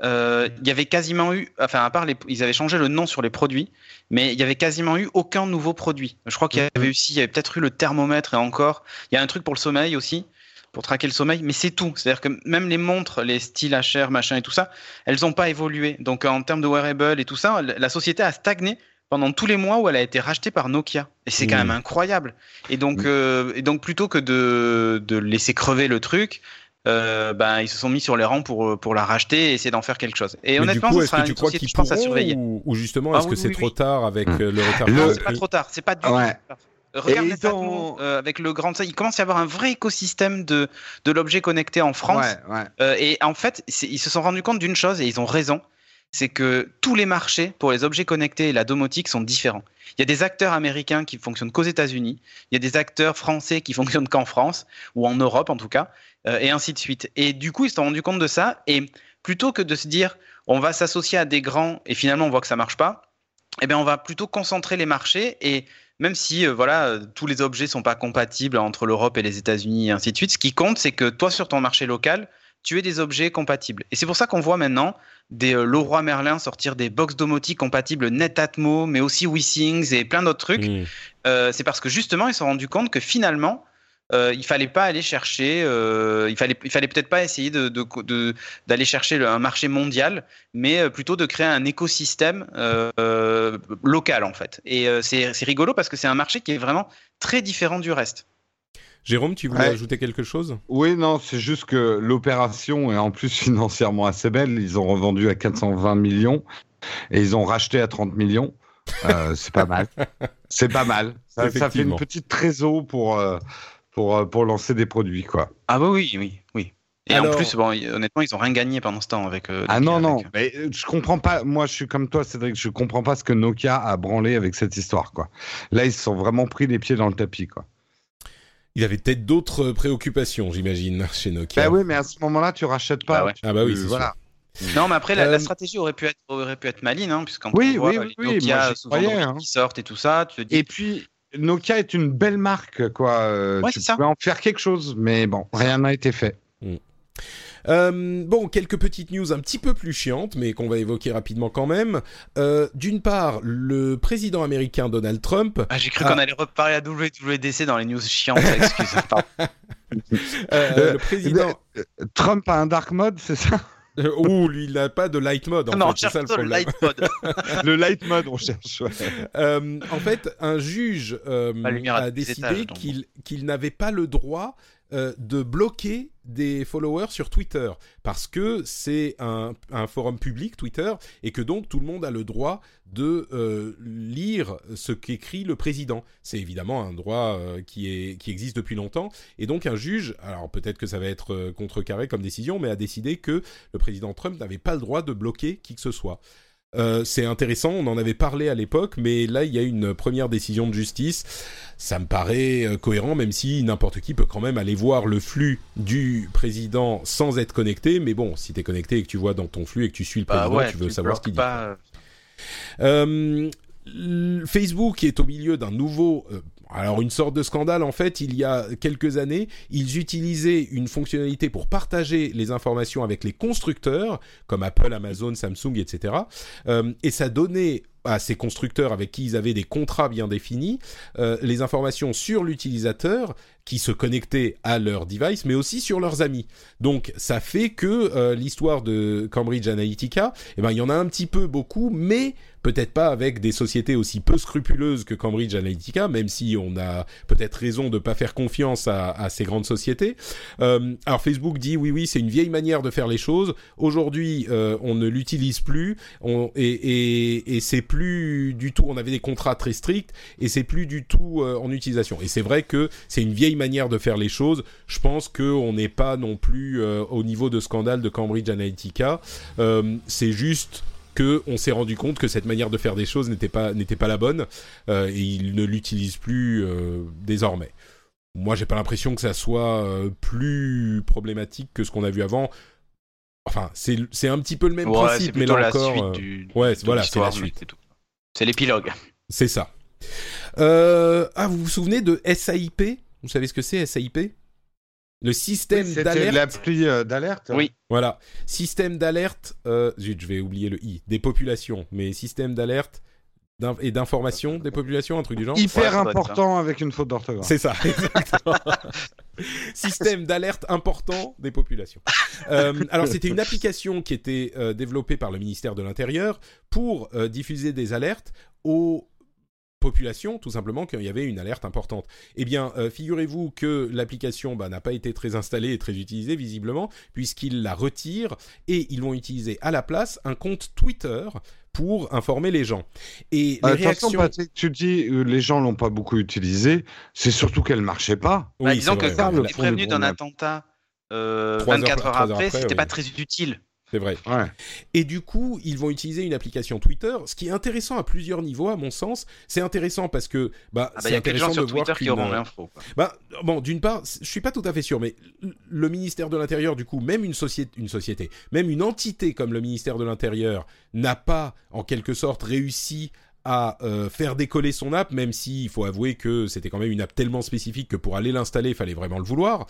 euh, il y avait quasiment eu, enfin à part les, ils avaient changé le nom sur les produits, mais il y avait quasiment eu aucun nouveau produit. Je crois qu'il y avait aussi, il y avait peut-être eu le thermomètre et encore, il y a un truc pour le sommeil aussi, pour traquer le sommeil, mais c'est tout. C'est-à-dire que même les montres, les styles HR, machin et tout ça, elles n'ont pas évolué. Donc en termes de wearable et tout ça, la société a stagné pendant tous les mois où elle a été rachetée par Nokia. Et c'est quand Mmh. même incroyable. Et donc, Mmh. euh, et donc plutôt que de, de laisser crever le truc, euh, ben, ils se sont mis sur les rangs pour, pour la racheter et essayer d'en faire quelque chose. Et Mais du honnêtement, coup, ce est-ce sera que tu crois qu'ils à surveiller. ou, ou justement, Ah est-ce que oui, c'est oui, trop oui. tard avec Mm. euh, le retard Le- c'est pas trop tard. C'est pas du tout Ouais. trop tard. Regarde Et les ils ont- Atmos, euh, avec le grand ça, il commence à y avoir un vrai écosystème de, de l'objet connecté en France. Ouais, ouais. Euh, et en fait, ils se sont rendus compte d'une chose et ils ont raison, c'est que tous les marchés pour les objets connectés et la domotique sont différents. Il y a des acteurs américains qui fonctionnent qu'aux États-Unis, il y a des acteurs français qui fonctionnent qu'en France ou en Europe en tout cas, euh, et ainsi de suite. Et du coup, ils se sont rendus compte de ça et plutôt que de se dire on va s'associer à des grands et finalement on voit que ça marche pas, eh bien on va plutôt concentrer les marchés et même si euh, voilà euh, tous les objets sont pas compatibles entre l'Europe et les États-Unis et ainsi de suite, ce qui compte c'est que toi sur ton marché local, tu aies des objets compatibles. Et c'est pour ça qu'on voit maintenant des euh, Leroy Merlin sortir des box domotiques compatibles Netatmo, mais aussi WeSings et plein d'autres trucs. Euh, c'est parce que justement ils se sont rendus compte que finalement euh, il fallait pas aller chercher, euh, il fallait, il fallait peut-être pas essayer de, d'aller chercher le- un marché mondial, mais euh, plutôt de créer un écosystème euh, local en fait. Et c'est rigolo parce que c'est un marché qui est vraiment très différent du reste. Jérôme, tu voulais Ouais. ajouter quelque chose? Oui, non, c'est juste que l'opération est en plus financièrement assez belle. Ils ont revendu à 420 millions et ils ont racheté à 30 millions. Euh, c'est pas mal. C'est pas mal. Ça, ça fait une petite trésor pour, euh, pour, euh, pour lancer des produits, quoi. Ah bah oui, oui, oui. Et Alors- en plus, bon, honnêtement, ils ont rien gagné pendant ce temps avec. euh, Ah Nokia, non, non, mais je comprends pas. Moi, je suis comme toi, Cédric, je comprends pas ce que Nokia a branlé avec cette histoire, quoi. Là, ils se sont vraiment pris les pieds dans le tapis, quoi. Il avait peut-être d'autres préoccupations, j'imagine, chez Nokia. Bah oui, mais à ce moment-là, tu rachètes pas. Bah ouais. Tu- Ah bah oui, c'est voilà. Non, mais après, la, la Euh, stratégie aurait pu être, aurait pu être maligne, hein, puisqu'en Oui, oui, les oui, Nokia, moi, souvent croyais, hein. qui sortent et tout ça, tu te dis. Et puis, Nokia est une belle marque, quoi. Euh, Ouais, tu c'est ça. pouvais en faire quelque chose, mais bon, rien n'a été fait. Euh, bon, quelques petites news un petit peu plus chiantes, mais qu'on va évoquer rapidement quand même. Euh, D'une part, le président américain Donald Trump, Ah, j'ai cru qu'on allait reparler à WWDC dans les news chiantes, excuse. euh, Euh, le président, Trump a un dark mode, c'est ça? Ouh, lui, il n'a pas de light mode. En non, fait, on c'est cherche ça le plutôt le problème. light mode. Le light mode, on cherche. ouais. Euh, en fait, un juge euh, a décidé qu'il n'avait pas le droit euh, de bloquer des followers sur Twitter parce que c'est un, forum public Twitter et que donc tout le monde a le droit de euh, lire ce qu'écrit le président. C'est évidemment un droit euh, qui, est, qui existe depuis longtemps et donc un juge, alors peut-être que ça va être contrecarré comme décision, mais a décidé que le président Trump n'avait pas le droit de bloquer qui que ce soit. Euh, c'est intéressant, on en avait parlé à l'époque, mais là il y a une première décision de justice. Ça me paraît euh, cohérent, même si n'importe qui peut quand même aller voir le flux du président sans être connecté. Mais bon, si t'es connecté et que tu vois dans ton flux et que tu suis le Bah président, ouais, tu veux tu savoir ce qu'il dit. pas, Euh, Facebook est au milieu d'un nouveau euh, alors une sorte de scandale en fait, il y a quelques années, ils utilisaient une fonctionnalité pour partager les informations avec les constructeurs comme Apple, Amazon, Samsung, etc. Euh, et ça donnait à ces constructeurs avec qui ils avaient des contrats bien définis euh, les informations sur l'utilisateur qui se connectaient à leur device, mais aussi sur leurs amis. Donc ça fait que l'histoire de Cambridge Analytica, eh ben il y en a un petit peu beaucoup, mais peut-être pas avec des sociétés aussi peu scrupuleuses que Cambridge Analytica, même si on a peut-être raison de pas faire confiance à, à ces grandes sociétés. Euh, alors Facebook dit oui oui c'est une vieille manière de faire les choses. Aujourd'hui euh, on ne l'utilise plus on, et, et, et c'est plus du tout. On avait des contrats très stricts et c'est plus du tout euh, en utilisation. Et c'est vrai que c'est une vieille manière de faire les choses. Je pense qu'on n'est pas non plus euh, au niveau de scandale de Cambridge Analytica. Euh, c'est juste que on s'est rendu compte que cette manière de faire des choses n'était pas n'était pas la bonne euh, et ils ne l'utilisent plus euh, désormais. Moi, j'ai pas l'impression que ça soit euh, plus problématique que ce qu'on a vu avant. Enfin, c'est c'est un petit peu le même Ouais, principe, mais là la encore, suite du, ouais, voilà, c'est la suite. c'est tout. C'est l'épilogue. c'est ça. Ah, vous vous souvenez de SAIP Vous savez ce que c'est SAIP Le système C'était d'alerte. l'appli euh, d'alerte. Oui. Voilà, système d'alerte. Euh, zut, je vais oublier le i. Des populations, mais système d'alerte et d'information des populations, un truc du genre. Hyper important avec une faute d'orthographe. C'est ça, exactement. Système d'alerte important des populations. Euh, alors c'était une application qui était euh, développée par le ministère de l'Intérieur pour euh, diffuser des alertes aux populations, tout simplement qu'il y avait une alerte importante. Eh bien, euh, figurez-vous que l'application bah, n'a pas été très installée et très utilisée visiblement, puisqu'ils la retirent et ils vont utiliser à la place un compte Twitter pour informer les gens. Et les réactions... Patrick, tu dis euh, les gens l'ont pas beaucoup utilisé. C'est surtout qu'elle marchait pas. Bah, Oui, disons que quand le on est prévenu du d'un attentat euh, Trois heures- 24 heures, après, après, c'était oui. pas très utile. C'est vrai. Ouais. Et du coup, ils vont utiliser une application Twitter, ce qui est intéressant à plusieurs niveaux, à mon sens. C'est intéressant parce que bah, Ah bah, c'est il y a que des gens sur de voir Twitter qui auront l'info. quoi. Bah, bon, d'une part, je suis pas tout à fait sûr, mais le ministère de l'Intérieur, du coup, même une société, une société, même une entité comme le ministère de l'Intérieur n'a pas, en quelque sorte, réussi à euh, faire décoller son app, même si il faut avouer que c'était quand même une app tellement spécifique que pour aller l'installer, il fallait vraiment le vouloir,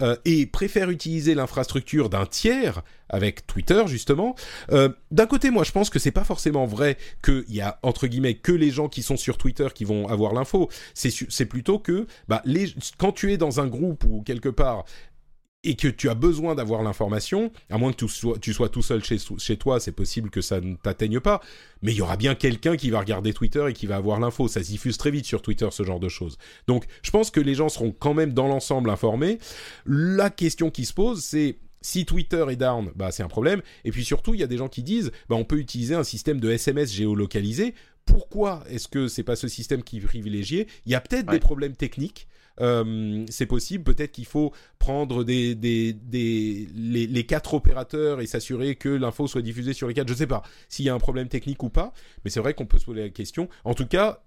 euh, et préfère utiliser l'infrastructure d'un tiers avec Twitter justement. Euh, D'un côté, moi, je pense que c'est pas forcément vrai qu'il y a entre guillemets que les gens qui sont sur Twitter qui vont avoir l'info. C'est c'est plutôt que bah, les, quand tu es dans un groupe ou quelque part et que tu as besoin d'avoir l'information, à moins que tu sois, tu sois tout seul chez, chez toi, c'est possible que ça ne t'atteigne pas, mais il y aura bien quelqu'un qui va regarder Twitter et qui va avoir l'info. Ça se diffuse très vite sur Twitter, ce genre de choses. Donc, je pense que les gens seront quand même dans l'ensemble informés. La question qui se pose, c'est si Twitter est down, bah c'est un problème. Et puis surtout, il y a des gens qui disent, bah on peut utiliser un système de SMS géolocalisé. Pourquoi est-ce que c'est pas ce système qui est privilégié? Il y a peut-être Ouais. des problèmes techniques. Euh, c'est possible. Peut-être qu'il faut prendre des, des, des les, les quatre opérateurs et s'assurer que l'info soit diffusée sur les quatre. Je sais pas s'il y a un problème technique ou pas, mais c'est vrai qu'on peut se poser la question. En tout cas,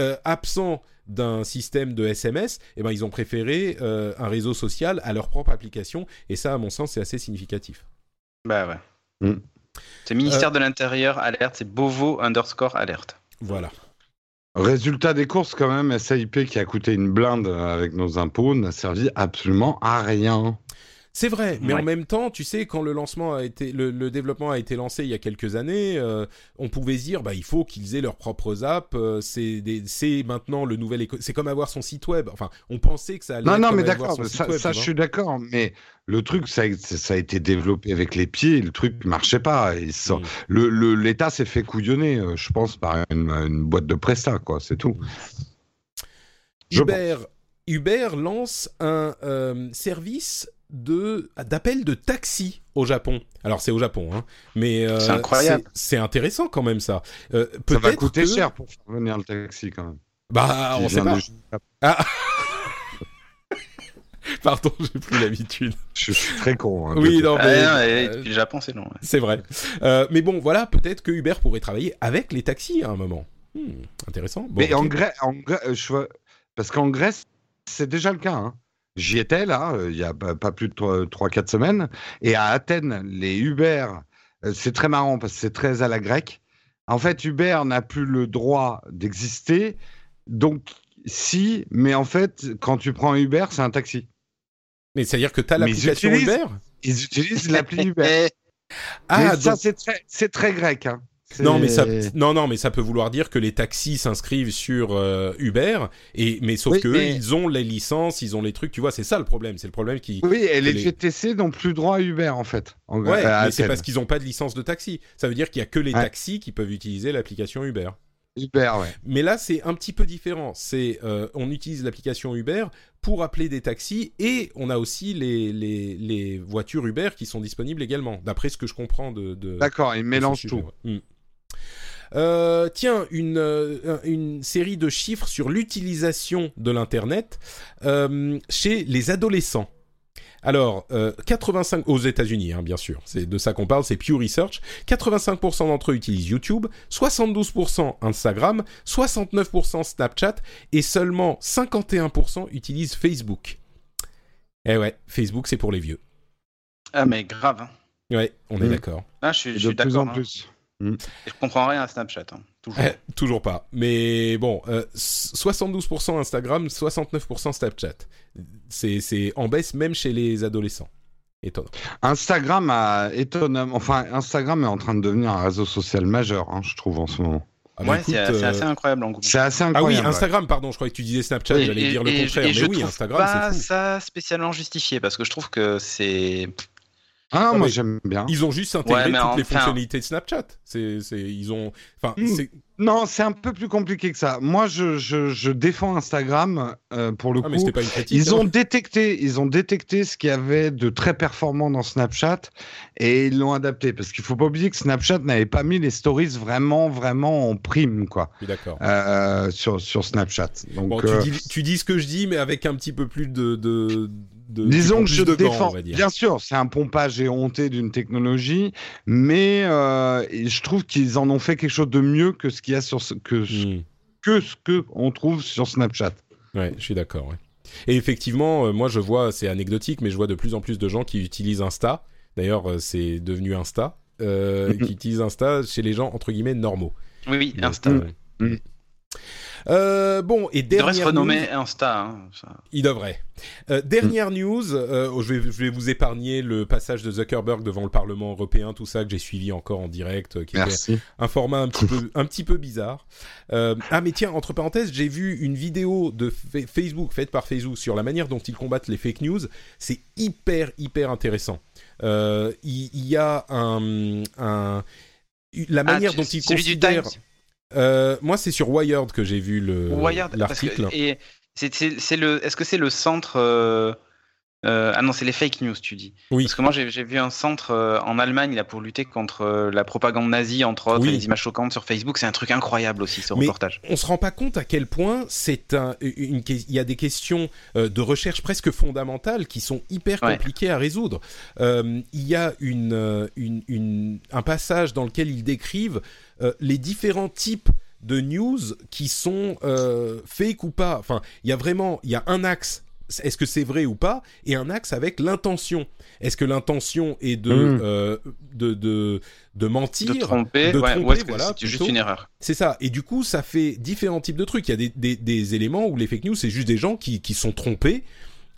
euh, absent d'un système de SMS, eh ben ils ont préféré euh, un réseau social à leur propre application, et ça, à mon sens, c'est assez significatif. Bah ouais. Mm. C'est ministère Euh. de l'Intérieur, alerte, c'est Bovo underscore alerte. Voilà. Résultat des courses, quand même, SAIP qui a coûté une blinde avec nos impôts n'a servi absolument à rien. C'est vrai, mais Ouais. en même temps, tu sais, quand le lancement a été, le, le développement a été lancé il y a quelques années, euh, on pouvait se dire, bah, il faut qu'ils aient leurs propres apps. euh, c'est, des- c'est maintenant le nouvel éco- C'est comme avoir son site web. Enfin, on pensait que ça allait. Non, être non, comme mais avoir d'accord, ça, web, ça, je suis d'accord, mais le truc, ça, a- ça a été développé avec les pieds, le truc marchait pas. Et ça- Mm. le, le- L'État s'est fait couillonner, euh, je pense, par une, une boîte de presta, quoi, c'est tout. Uber, Uber lance un euh, service de d'appel de taxi au Japon. Alors c'est au Japon, hein, mais euh, C'est incroyable. C'est intéressant quand même ça. Euh, Ça va coûter que- cher pour faire venir le taxi, quand même. Bah, on sait pas. de- Ah. Pardon, j'ai plus l'habitude. Je suis très con. hein, Oui, non, Ah, mais non, mais euh, depuis le Japon, c'est long. ouais. c'est vrai. Euh, mais bon, voilà, peut-être que Uber pourrait travailler avec les taxis à un moment. Hmm, intéressant. Bon, Mais en Grèce, en Grèce, euh, je vois- parce qu'en Grèce, c'est déjà le cas. hein. J'y étais là, euh, il y a pas plus de 3-4 semaines. Et à Athènes, les Uber, euh, c'est très marrant parce que c'est très à la grecque. En fait, Uber n'a plus le droit d'exister. Donc, si, mais en fait, quand tu prends Uber, c'est un taxi. Mais c'est-à-dire que tu as l'application Uber Ils utilisent l'appli Uber. Ah, ça, c'est très, très grec. Hein. Non mais ça non non mais ça peut vouloir dire que les taxis s'inscrivent sur euh, Uber et mais sauf Oui, que eux, ils ont les licences, ils ont les trucs, tu vois, c'est ça le problème, c'est le problème qui Oui, et les les- GTC n'ont plus droit à Uber, en fait. En- Ouais, mais c'est parce qu'ils ont pas de licence de taxi. Ça veut dire qu'il y a que les Ouais. taxis qui peuvent utiliser l'application Uber. Uber, ouais. Mais là, c'est un petit peu différent. C'est euh, on utilise l'application Uber pour appeler des taxis et on a aussi les, les, les voitures Uber qui sont disponibles également, d'après ce que je comprends de. D'accord, ils mélangent tout. ouais. Mm. Euh, tiens, une, euh, une série de chiffres sur l'utilisation de l'Internet euh, chez les adolescents. Alors, euh, 85 aux États-Unis, hein, bien sûr, c'est de ça qu'on parle, c'est Pew Research. 85% d'entre eux utilisent YouTube, 72% Instagram, 69% Snapchat et seulement 51% utilisent Facebook. Eh ouais, Facebook c'est pour les vieux. Ah, mais grave. hein. Ouais, on est Mm. d'accord. Là, je suis, je De plus d'accord. en hein. plus. Et Je comprends rien à Snapchat. hein. Toujours. Eh, toujours pas. Mais bon, euh, 72% Instagram, 69% Snapchat. C'est, en baisse même chez les adolescents. Étonnant. Instagram a étonnamment. Enfin, Instagram est en train de devenir un réseau social majeur, hein, je trouve, en ce moment. Ah bah ouais, c'est c'est euh, assez incroyable en gros. C'est assez Ah oui, incroyable. ouais. Instagram, pardon, je croyais que tu disais Snapchat, j'allais dire le et- contraire. et mais je oui, trouve Instagram, pas c'est fou. ça spécialement justifié parce que je trouve que c'est. Ah, Ah, moi mais- j'aime bien. Ils ont juste intégré Ouais, mais toutes les fonctionnalités de Snapchat. C'est, c'est, ils ont, enfin, Mm. c'est, Non, c'est un peu plus compliqué que ça. Moi, je, je, je défends Instagram euh, pour le ah, mais coup. c'était pas une critique. Ils hein. ont détecté, ils ont détecté ce qu'il y avait de très performant dans Snapchat et ils l'ont adapté parce qu'il faut pas oublier que Snapchat n'avait pas mis les stories vraiment, vraiment en prime quoi d'accord. euh, sur sur Snapchat. Donc Bon, euh, tu, dis, tu dis ce que je dis, mais avec un petit peu plus de, de, de Disons que je de gants, défends. on va dire. Bien sûr, c'est un pompage éhonté d'une technologie, mais euh, je trouve qu'ils en ont fait quelque chose de mieux que ce qu'il y a sur ce, que, ce- Mm. que ce que on trouve sur Snapchat. Ouais, je suis d'accord. ouais. Et effectivement, euh, moi je vois, c'est anecdotique, mais je vois de plus en plus de gens qui utilisent Insta. D'ailleurs, euh, c'est devenu Insta, qui utilisent Insta chez les gens entre guillemets normaux. Oui, Insta. euh, Mhm. Euh, bon, et Il devrait se dernière renommer news- Insta. hein, ça. Il devrait. Euh, dernière news, euh, je, vais, je vais vous épargner le passage de Zuckerberg devant le Parlement européen, tout ça que j'ai suivi encore en direct, euh, qui était Merci. un format un petit peu, un petit peu bizarre. Euh, ah mais tiens, entre parenthèses, j'ai vu une vidéo de Fa- Facebook faite par Facebook sur la manière dont ils combattent les fake news. C'est hyper hyper intéressant. Il y, a un, un- la manière Ah, dont tu- ils celui du considèrent. Euh, moi, c'est sur Wired que j'ai vu le l'article. et c'est le. Est-ce que c'est le centre euh, Ah non, c'est les fake news, tu dis. Oui. Parce que moi, j'ai vu un centre euh, en Allemagne là pour lutter contre euh, la propagande nazie, entre autres, Oui. et les images choquantes sur Facebook. C'est un truc incroyable aussi, ce Mais- reportage. on se rend pas compte à quel point c'est un, une, il y a des questions euh, de recherche presque fondamentales qui sont hyper Ouais. compliquées à résoudre. Il y a une, une, une- un passage dans lequel ils décrivent les différents types de news qui sont fake ou pas. Enfin, il y a vraiment, il y a un axe. Est-ce que c'est vrai ou pas? Et un axe avec l'intention. Est-ce que l'intention est de, Mm. euh, de, de, de mentir? De tromper, de ouais, tromper, ou est-ce que voilà, c'est juste une erreur? C'est ça. Et du coup, ça fait différents types de trucs. Il y a des, des, des éléments où les fake news, c'est juste des gens qui, qui sont trompés.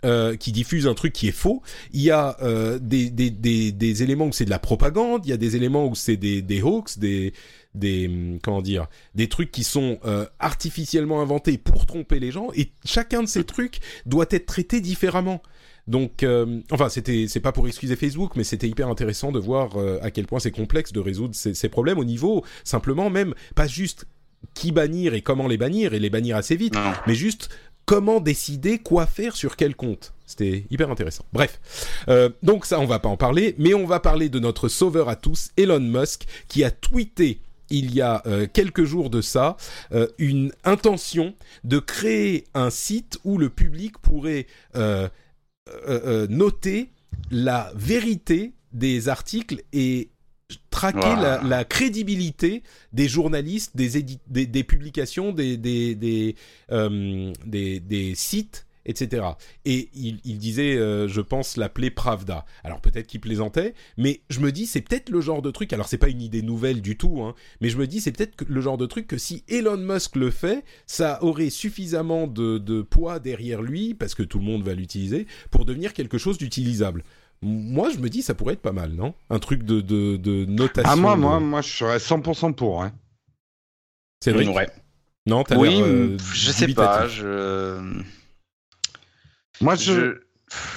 euh, qui diffusent un truc qui est faux. Il y a euh, des, des, des, des éléments où c'est de la propagande. Il y a des éléments où c'est des, des hoax, des, des hum, comment dire, des trucs qui sont euh, artificiellement inventés pour tromper les gens. Et chacun de ces trucs doit être traité différemment. Donc, euh, enfin, c'était, c'est pas pour excuser Facebook, mais c'était hyper intéressant de voir euh, à quel point c'est complexe de résoudre ces, ces problèmes au niveau simplement même pas juste qui bannir et comment les bannir et les bannir assez vite, Non. mais juste comment décider quoi faire sur quel compte. C'était hyper intéressant. Bref, Euh, donc ça on va pas en parler, mais on va parler de notre sauveur à tous, Elon Musk, qui a tweeté il y a euh, quelques jours de ça euh, une intention de créer un site où le public pourrait euh, noter la vérité des articles et traquer Wow. la, la crédibilité des journalistes, des, des, des publications, des sites, etc. Et il, il disait, euh, je pense, l'appeler Pravda. Alors peut-être qu'il plaisantait, mais je me dis, c'est peut-être le genre de truc. Alors c'est pas une idée nouvelle du tout, hein, mais je me dis, c'est peut-être le genre de truc que si Elon Musk le fait, ça aurait suffisamment de, de poids derrière lui, parce que tout le monde va l'utiliser, pour devenir quelque chose d'utilisable. Moi, je me dis, ça pourrait être pas mal, non? Un truc de, de, de notation. Ah, moi, de- moi, moi, je serais 100% pour. Hein. Cédric? Ouais. Non, t'as Oui, l'air, euh, je sais pas. Je... Moi, je. je...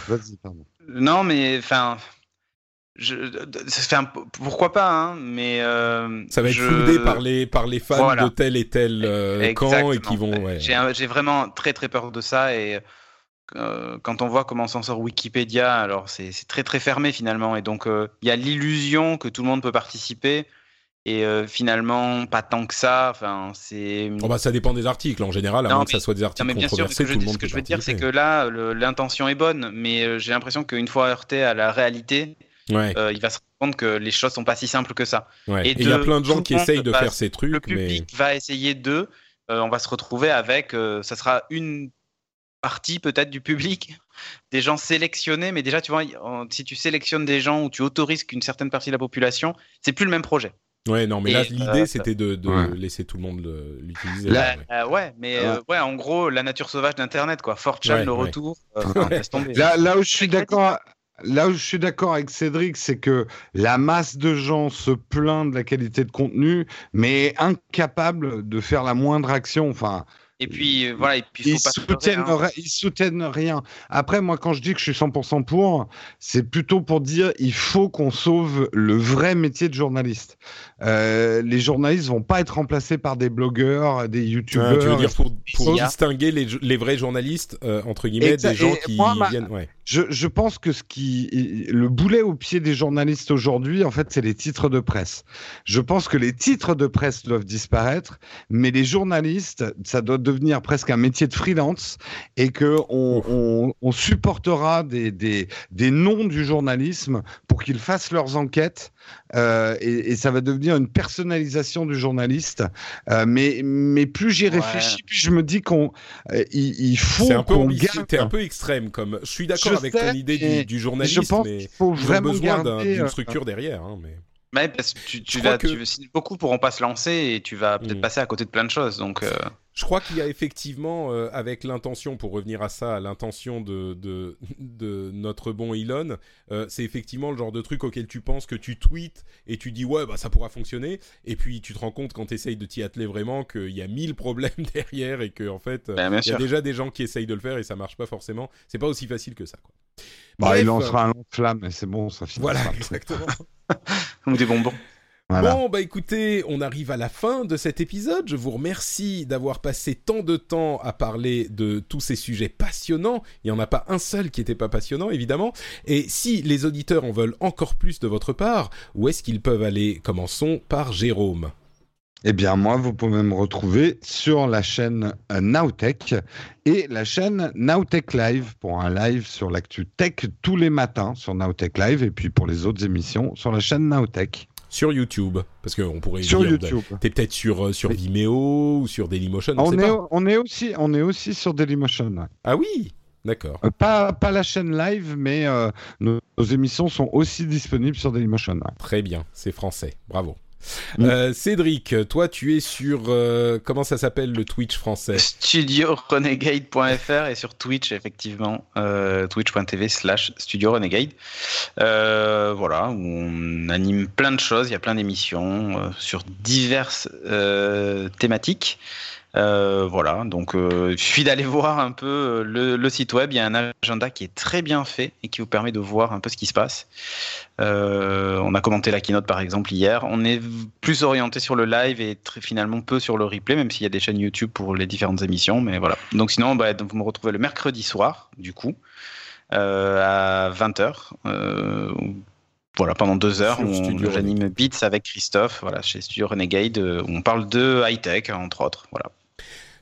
Vas-y, pardon. Non, mais enfin. Je... enfin, pourquoi pas, hein, mais. euh, Ça va être je- soudé par les, par les fans Voilà. de tel et tel euh, camp et qui vont. ouais. J'ai un- j'ai vraiment très très peur de ça et euh, quand on voit comment s'en sort Wikipédia, alors c'est c'est très très fermé finalement et donc euh, il y a l'illusion que tout le monde peut participer et euh, finalement pas tant que ça. Enfin c'est. Oh bah, ça dépend des articles en général, à Non, moins que ça soit des Non, articles mais bien sûr, controversés, ce que je, le monde ce que je veux dire, c'est que là, l'intention est bonne, mais euh, j'ai l'impression qu'une fois heurté à la réalité, Ouais, euh, il va se rendre compte que les choses sont pas si simples que ça. ouais. et il y a plein de gens qui essayent de faire ces trucs, Le mais. public va essayer d'eux. euh, on va se retrouver avec, ça sera une partie peut-être du public, des gens sélectionnés, mais déjà, tu vois, si tu sélectionnes des gens ou tu autorises qu'une certaine partie de la population, c'est plus le même projet. Ouais, non, mais là, l'idée, euh, c'était de, de Ouais. laisser tout le monde l'utiliser. Là- ouais. Euh, ouais, mais euh, ouais, en gros, la nature sauvage d'Internet, quoi. 4chan, Ouais, le ouais. retour, euh. Là, là où je suis d'accord, là où je suis d'accord avec Cédric, c'est que la masse de gens se plaint de la qualité de contenu, mais incapable de faire la moindre action. Enfin, Et puis, euh, voilà, et puis, il ils pas hein. ils soutiennent rien. Après, moi, quand je dis que je suis 100% pour, c'est plutôt pour dire il faut qu'on sauve le vrai métier de journaliste. Euh, les journalistes vont pas être remplacés par des blogueurs, des Ah, youtubeurs. tu veux dire pour, distinguer les, les vrais journalistes, euh, entre guillemets, des gens Et qui moi, ma- viennent. Ouais. Je, je pense que ce qui, le boulet au pied des journalistes aujourd'hui, en fait, c'est les titres de presse. Je pense que les titres de presse doivent disparaître, mais les journalistes, ça doit devenir presque un métier de freelance et que on, on, on supportera des, des, des noms du journalisme pour qu'ils fassent leurs enquêtes. euh, et, et ça va devenir une personnalisation du journaliste. Euh, mais, mais plus j'y Ouais. réfléchis, plus je me dis qu'on, euh, il, il faut C'est un peu qu'on garde- t'es un peu extrême comme. Je suis d'accord avec ton idée du, du journaliste, je pense mais faut ils vraiment besoin d'une euh, structure derrière. Hein, mais... Ouais, parce que tu, tu Je crois vas, que- tu- si- beaucoup pourront pas se lancer et tu vas peut-être Mm. passer à côté de plein de choses. Donc, euh, Je crois qu'il y a effectivement, euh, avec l'intention, pour revenir à ça, l'intention de, de, de notre bon Elon, euh, c'est effectivement le genre de truc auquel tu penses que tu tweets et tu dis ouais, bah ça pourra fonctionner, et puis tu te rends compte quand tu essayes de t'y atteler vraiment qu'il y a mille problèmes derrière et que en fait, euh, ben, bien il y a déjà des gens qui essayent de le faire et ça marche pas forcément. C'est pas aussi facile que ça. Quoi. Bah, Bref, il lancera un flamme et c'est bon, ça finit. Voilà, exactement. Ou des bonbons. Voilà. Bon, bah écoutez, on arrive à la fin de cet épisode. Je vous remercie d'avoir passé tant de temps à parler de tous ces sujets passionnants. Il n'y en a pas un seul qui n'était pas passionnant, évidemment. Et si les auditeurs en veulent encore plus de votre part, où est-ce qu'ils peuvent aller? Commençons par Jérôme. Eh bien, moi, vous pouvez me retrouver sur la chaîne euh, Nowtech et la chaîne Nowtech Live pour un live sur l'actu tech tous les matins sur Nowtech Live et puis pour les autres émissions sur la chaîne Nowtech Sur YouTube, parce qu'on pourrait sur dire, YouTube. T'es peut-être sur, euh, sur. Vimeo ou sur Dailymotion, on, On sait est, pas. on est aussi, on est aussi sur Dailymotion. Ah oui D'accord. Euh, pas, pas la chaîne live, mais euh, nos, nos émissions sont aussi disponibles sur Dailymotion. ouais. Très bien, c'est français. Bravo. Mm. Euh, Cédric, toi, tu es sur euh, comment ça s'appelle le Twitch français StudioRenegade.fr et sur Twitch, effectivement, euh, twitch.tv slash Studio Renegade. Euh, voilà, où on anime plein de choses, il y a plein d'émissions euh, sur diverses euh, thématiques. Euh, voilà, donc euh, il suffit d'aller voir un peu euh, le, le site web. Il y a un agenda qui est très bien fait et qui vous permet de voir un peu ce qui se passe. Euh, on a commenté la keynote par exemple hier. On est plus orienté sur le live et très, finalement peu sur le replay, même s'il y a des chaînes YouTube pour les différentes émissions. Mais voilà. Donc sinon, bah, vous me retrouvez le mercredi soir, du coup, à 20h. Euh, voilà, pendant deux heures, j'anime Beats avec Christophe, voilà, chez Studio Renegade, où on parle de high-tech, entre autres. Voilà.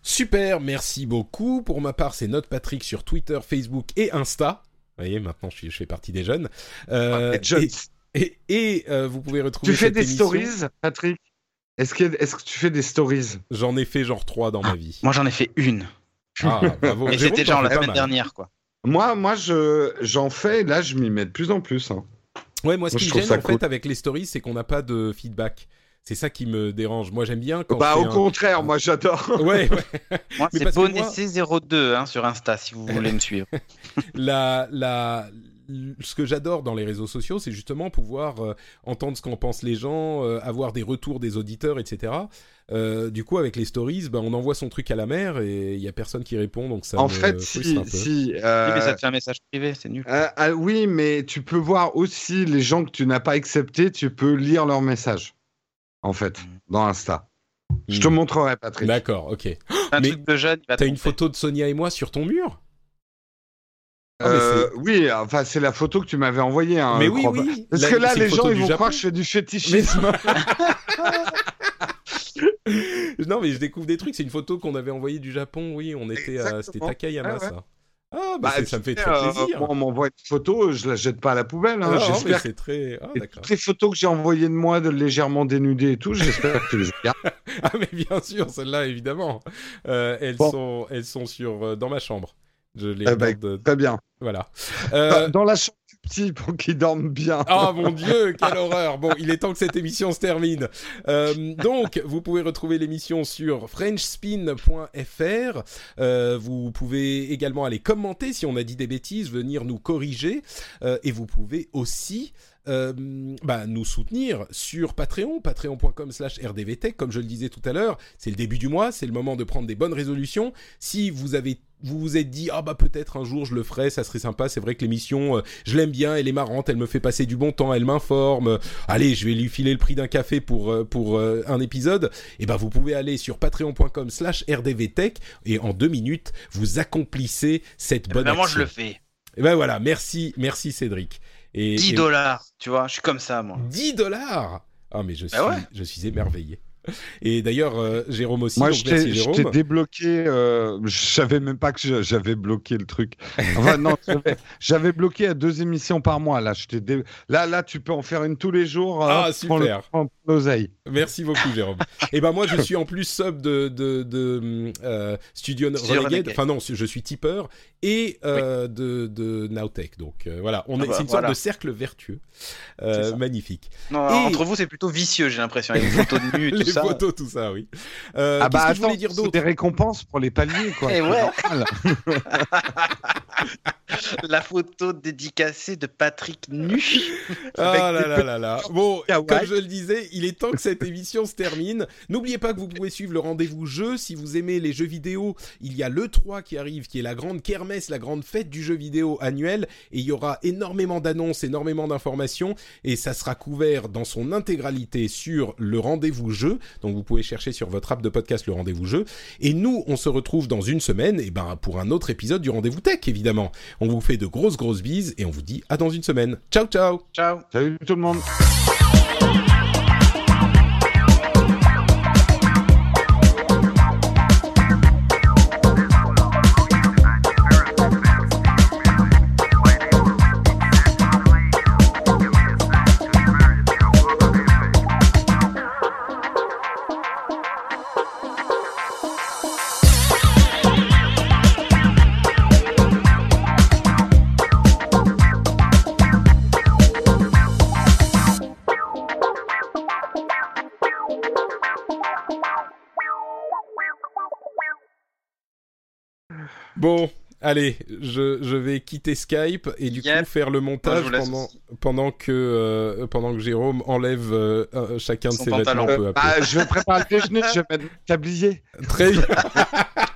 Super, merci beaucoup. Pour ma part, c'est Note Patrick sur Twitter, Facebook et Insta. Vous voyez, maintenant je, suis- je fais partie des jeunes. Euh, Et John, et et- et, euh, vous pouvez retrouver tu fais cette des émission. stories, Patrick? Est-ce que, est que tu fais des stories? J'en ai fait genre trois dans ma vie. Moi, j'en ai fait une. Ah, bravo. Et c'était genre la semaine dernière, quoi. Moi, moi, je j'en fais. Là, je m'y mets de plus en plus. hein. Ouais, moi, ce Moi, qui me gêne, en fait, avec les stories, c'est qu'on n'a pas de feedback. C'est ça qui me dérange. Moi, j'aime bien quand. Bah, au un- contraire, moi, j'adore. Ouais, ouais. Moi, c'est parce que moi- Bonessé02 hein, sur Insta, si vous voulez me suivre. la, la, ce que j'adore dans les réseaux sociaux, c'est justement pouvoir euh, entendre ce qu'en pensent les gens, euh, avoir des retours des auditeurs, etc. Euh, du coup, avec les stories, ben, on envoie son truc à la mer et il y a personne qui répond, donc ça en me fait, frustre si, un peu. si. Oui, mais ça te fait un message privé, c'est nul. euh, ah, oui, mais tu peux voir aussi les gens que tu n'as pas acceptés. Tu peux lire leurs messages. En fait, dans Insta. Je te Hmm. montrerai, Patrick. D'accord, ok. Un mais truc de jeune, il va T'as une photo de Sonia et moi sur ton mur? Ah, Euh, oui, enfin, c'est la photo que tu m'avais envoyée. hein, Mais oui, oui. Parce que là, les gens, ils vont Japon. croire que je fais du fétichisme. Non, mais je découvre des trucs. C'est une photo qu'on avait envoyée du Japon. Oui, on était à. C'était. Takayama, ouais. ça. Ah, bah, Bah, ça me fait très euh, plaisir. moi, on m'envoie une photo, je la jette pas à la poubelle. Ah, Hein, mais j'espère c'est très. Ah, que toutes les photos que j'ai envoyées de moi, de légèrement dénudé et tout, j'espère que tu les regardes. Ah, mais bien sûr, celles-là, évidemment. Euh, elles, Bon. sont, elles sont sur, euh, dans ma chambre. Je les Eh regarde, euh, Très bien. Voilà. Dans- Euh, Dans la chambre pour qu'il dorme bien. Ah mon dieu, quelle horreur Bon, il est temps que cette émission se termine. Euh, donc, vous pouvez retrouver l'émission sur frenchspin.fr. Euh, vous pouvez également aller commenter si on a dit des bêtises, venir nous corriger. Euh, et vous pouvez aussi euh, bah, nous soutenir sur Patreon, patreon.com slash rdvtech. Comme je le disais tout à l'heure, c'est le début du mois, c'est le moment de prendre des bonnes résolutions. Si vous avez vous vous êtes dit ah bah peut-être un jour je le ferai, ça serait sympa. C'est vrai que l'émission, euh, je l'aime bien, elle est marrante, elle me fait passer du bon temps, elle m'informe. Euh, allez, je vais lui filer le prix d'un café pour euh, pour euh, un épisode. Et ben vous pouvez aller sur patreon.com/slash rdvtech et en deux minutes vous accomplissez cette bonne Vraiment, action. je le fais. Et ben voilà, merci, merci Cédric. Et, 10 et- dollars, tu vois, je suis comme ça, moi. 10 dollars? Ah mais je suis, Bah ouais. je suis émerveillé. Et d'ailleurs, euh, Jérôme aussi, Moi, donc je merci t'ai je Jérôme. t'ai débloqué. euh, je savais même pas que j'avais bloqué le truc. Enfin, non, j'avais- bloqué à deux émissions par mois. Là, je t'ai dé- là, là, tu peux en faire une tous les jours. Ah, hein, super. prends le- prends l'oseille. Merci beaucoup, Jérôme. Et ben moi, je suis en plus sub de de, de euh, Studio Studio Renegade. Enfin non, je suis tipeur et euh, de de Nowtech. Donc euh, voilà, on Ah est, bah, c'est une voilà. sorte de cercle vertueux, Euh, magnifique. Non, Et- entre vous, c'est plutôt vicieux, j'ai l'impression, avec les photos de nu et tout ça. photos, tout ça, oui. Euh, ah bah que je voulais attends, dire des récompenses pour les paliers, quoi. Eh c'est ouais. normal. La photo dédicacée de Patrick nu. Ah là là là là. Bon, Kawaii. comme je le disais, il est temps que cette émission se termine. N'oubliez pas que vous pouvez suivre le rendez-vous jeu. Si vous aimez les jeux vidéo, il y a le 3 qui arrive, qui est la grande kermesse, la grande fête du jeu vidéo annuel. Et il y aura énormément d'annonces, énormément d'informations. Et ça sera couvert dans son intégralité sur le rendez-vous jeu. Donc vous pouvez chercher sur votre app de podcast le rendez-vous jeu. Et nous, on se retrouve dans une semaine, et ben, pour un autre épisode du rendez-vous tech, évidemment. On vous fait de grosses, grosses bises et on vous dit à dans une semaine. Ciao, ciao! Ciao. Salut tout le monde. Bon, allez, je, je vais quitter Skype et du Yep. coup faire le montage pendant, pendant que euh, pendant que Jérôme enlève euh, euh, chacun de ses pantalon. vêtements peu à peu. Ah, je vais préparer le déjeuner, je vais mettre mon tablier. Très bien.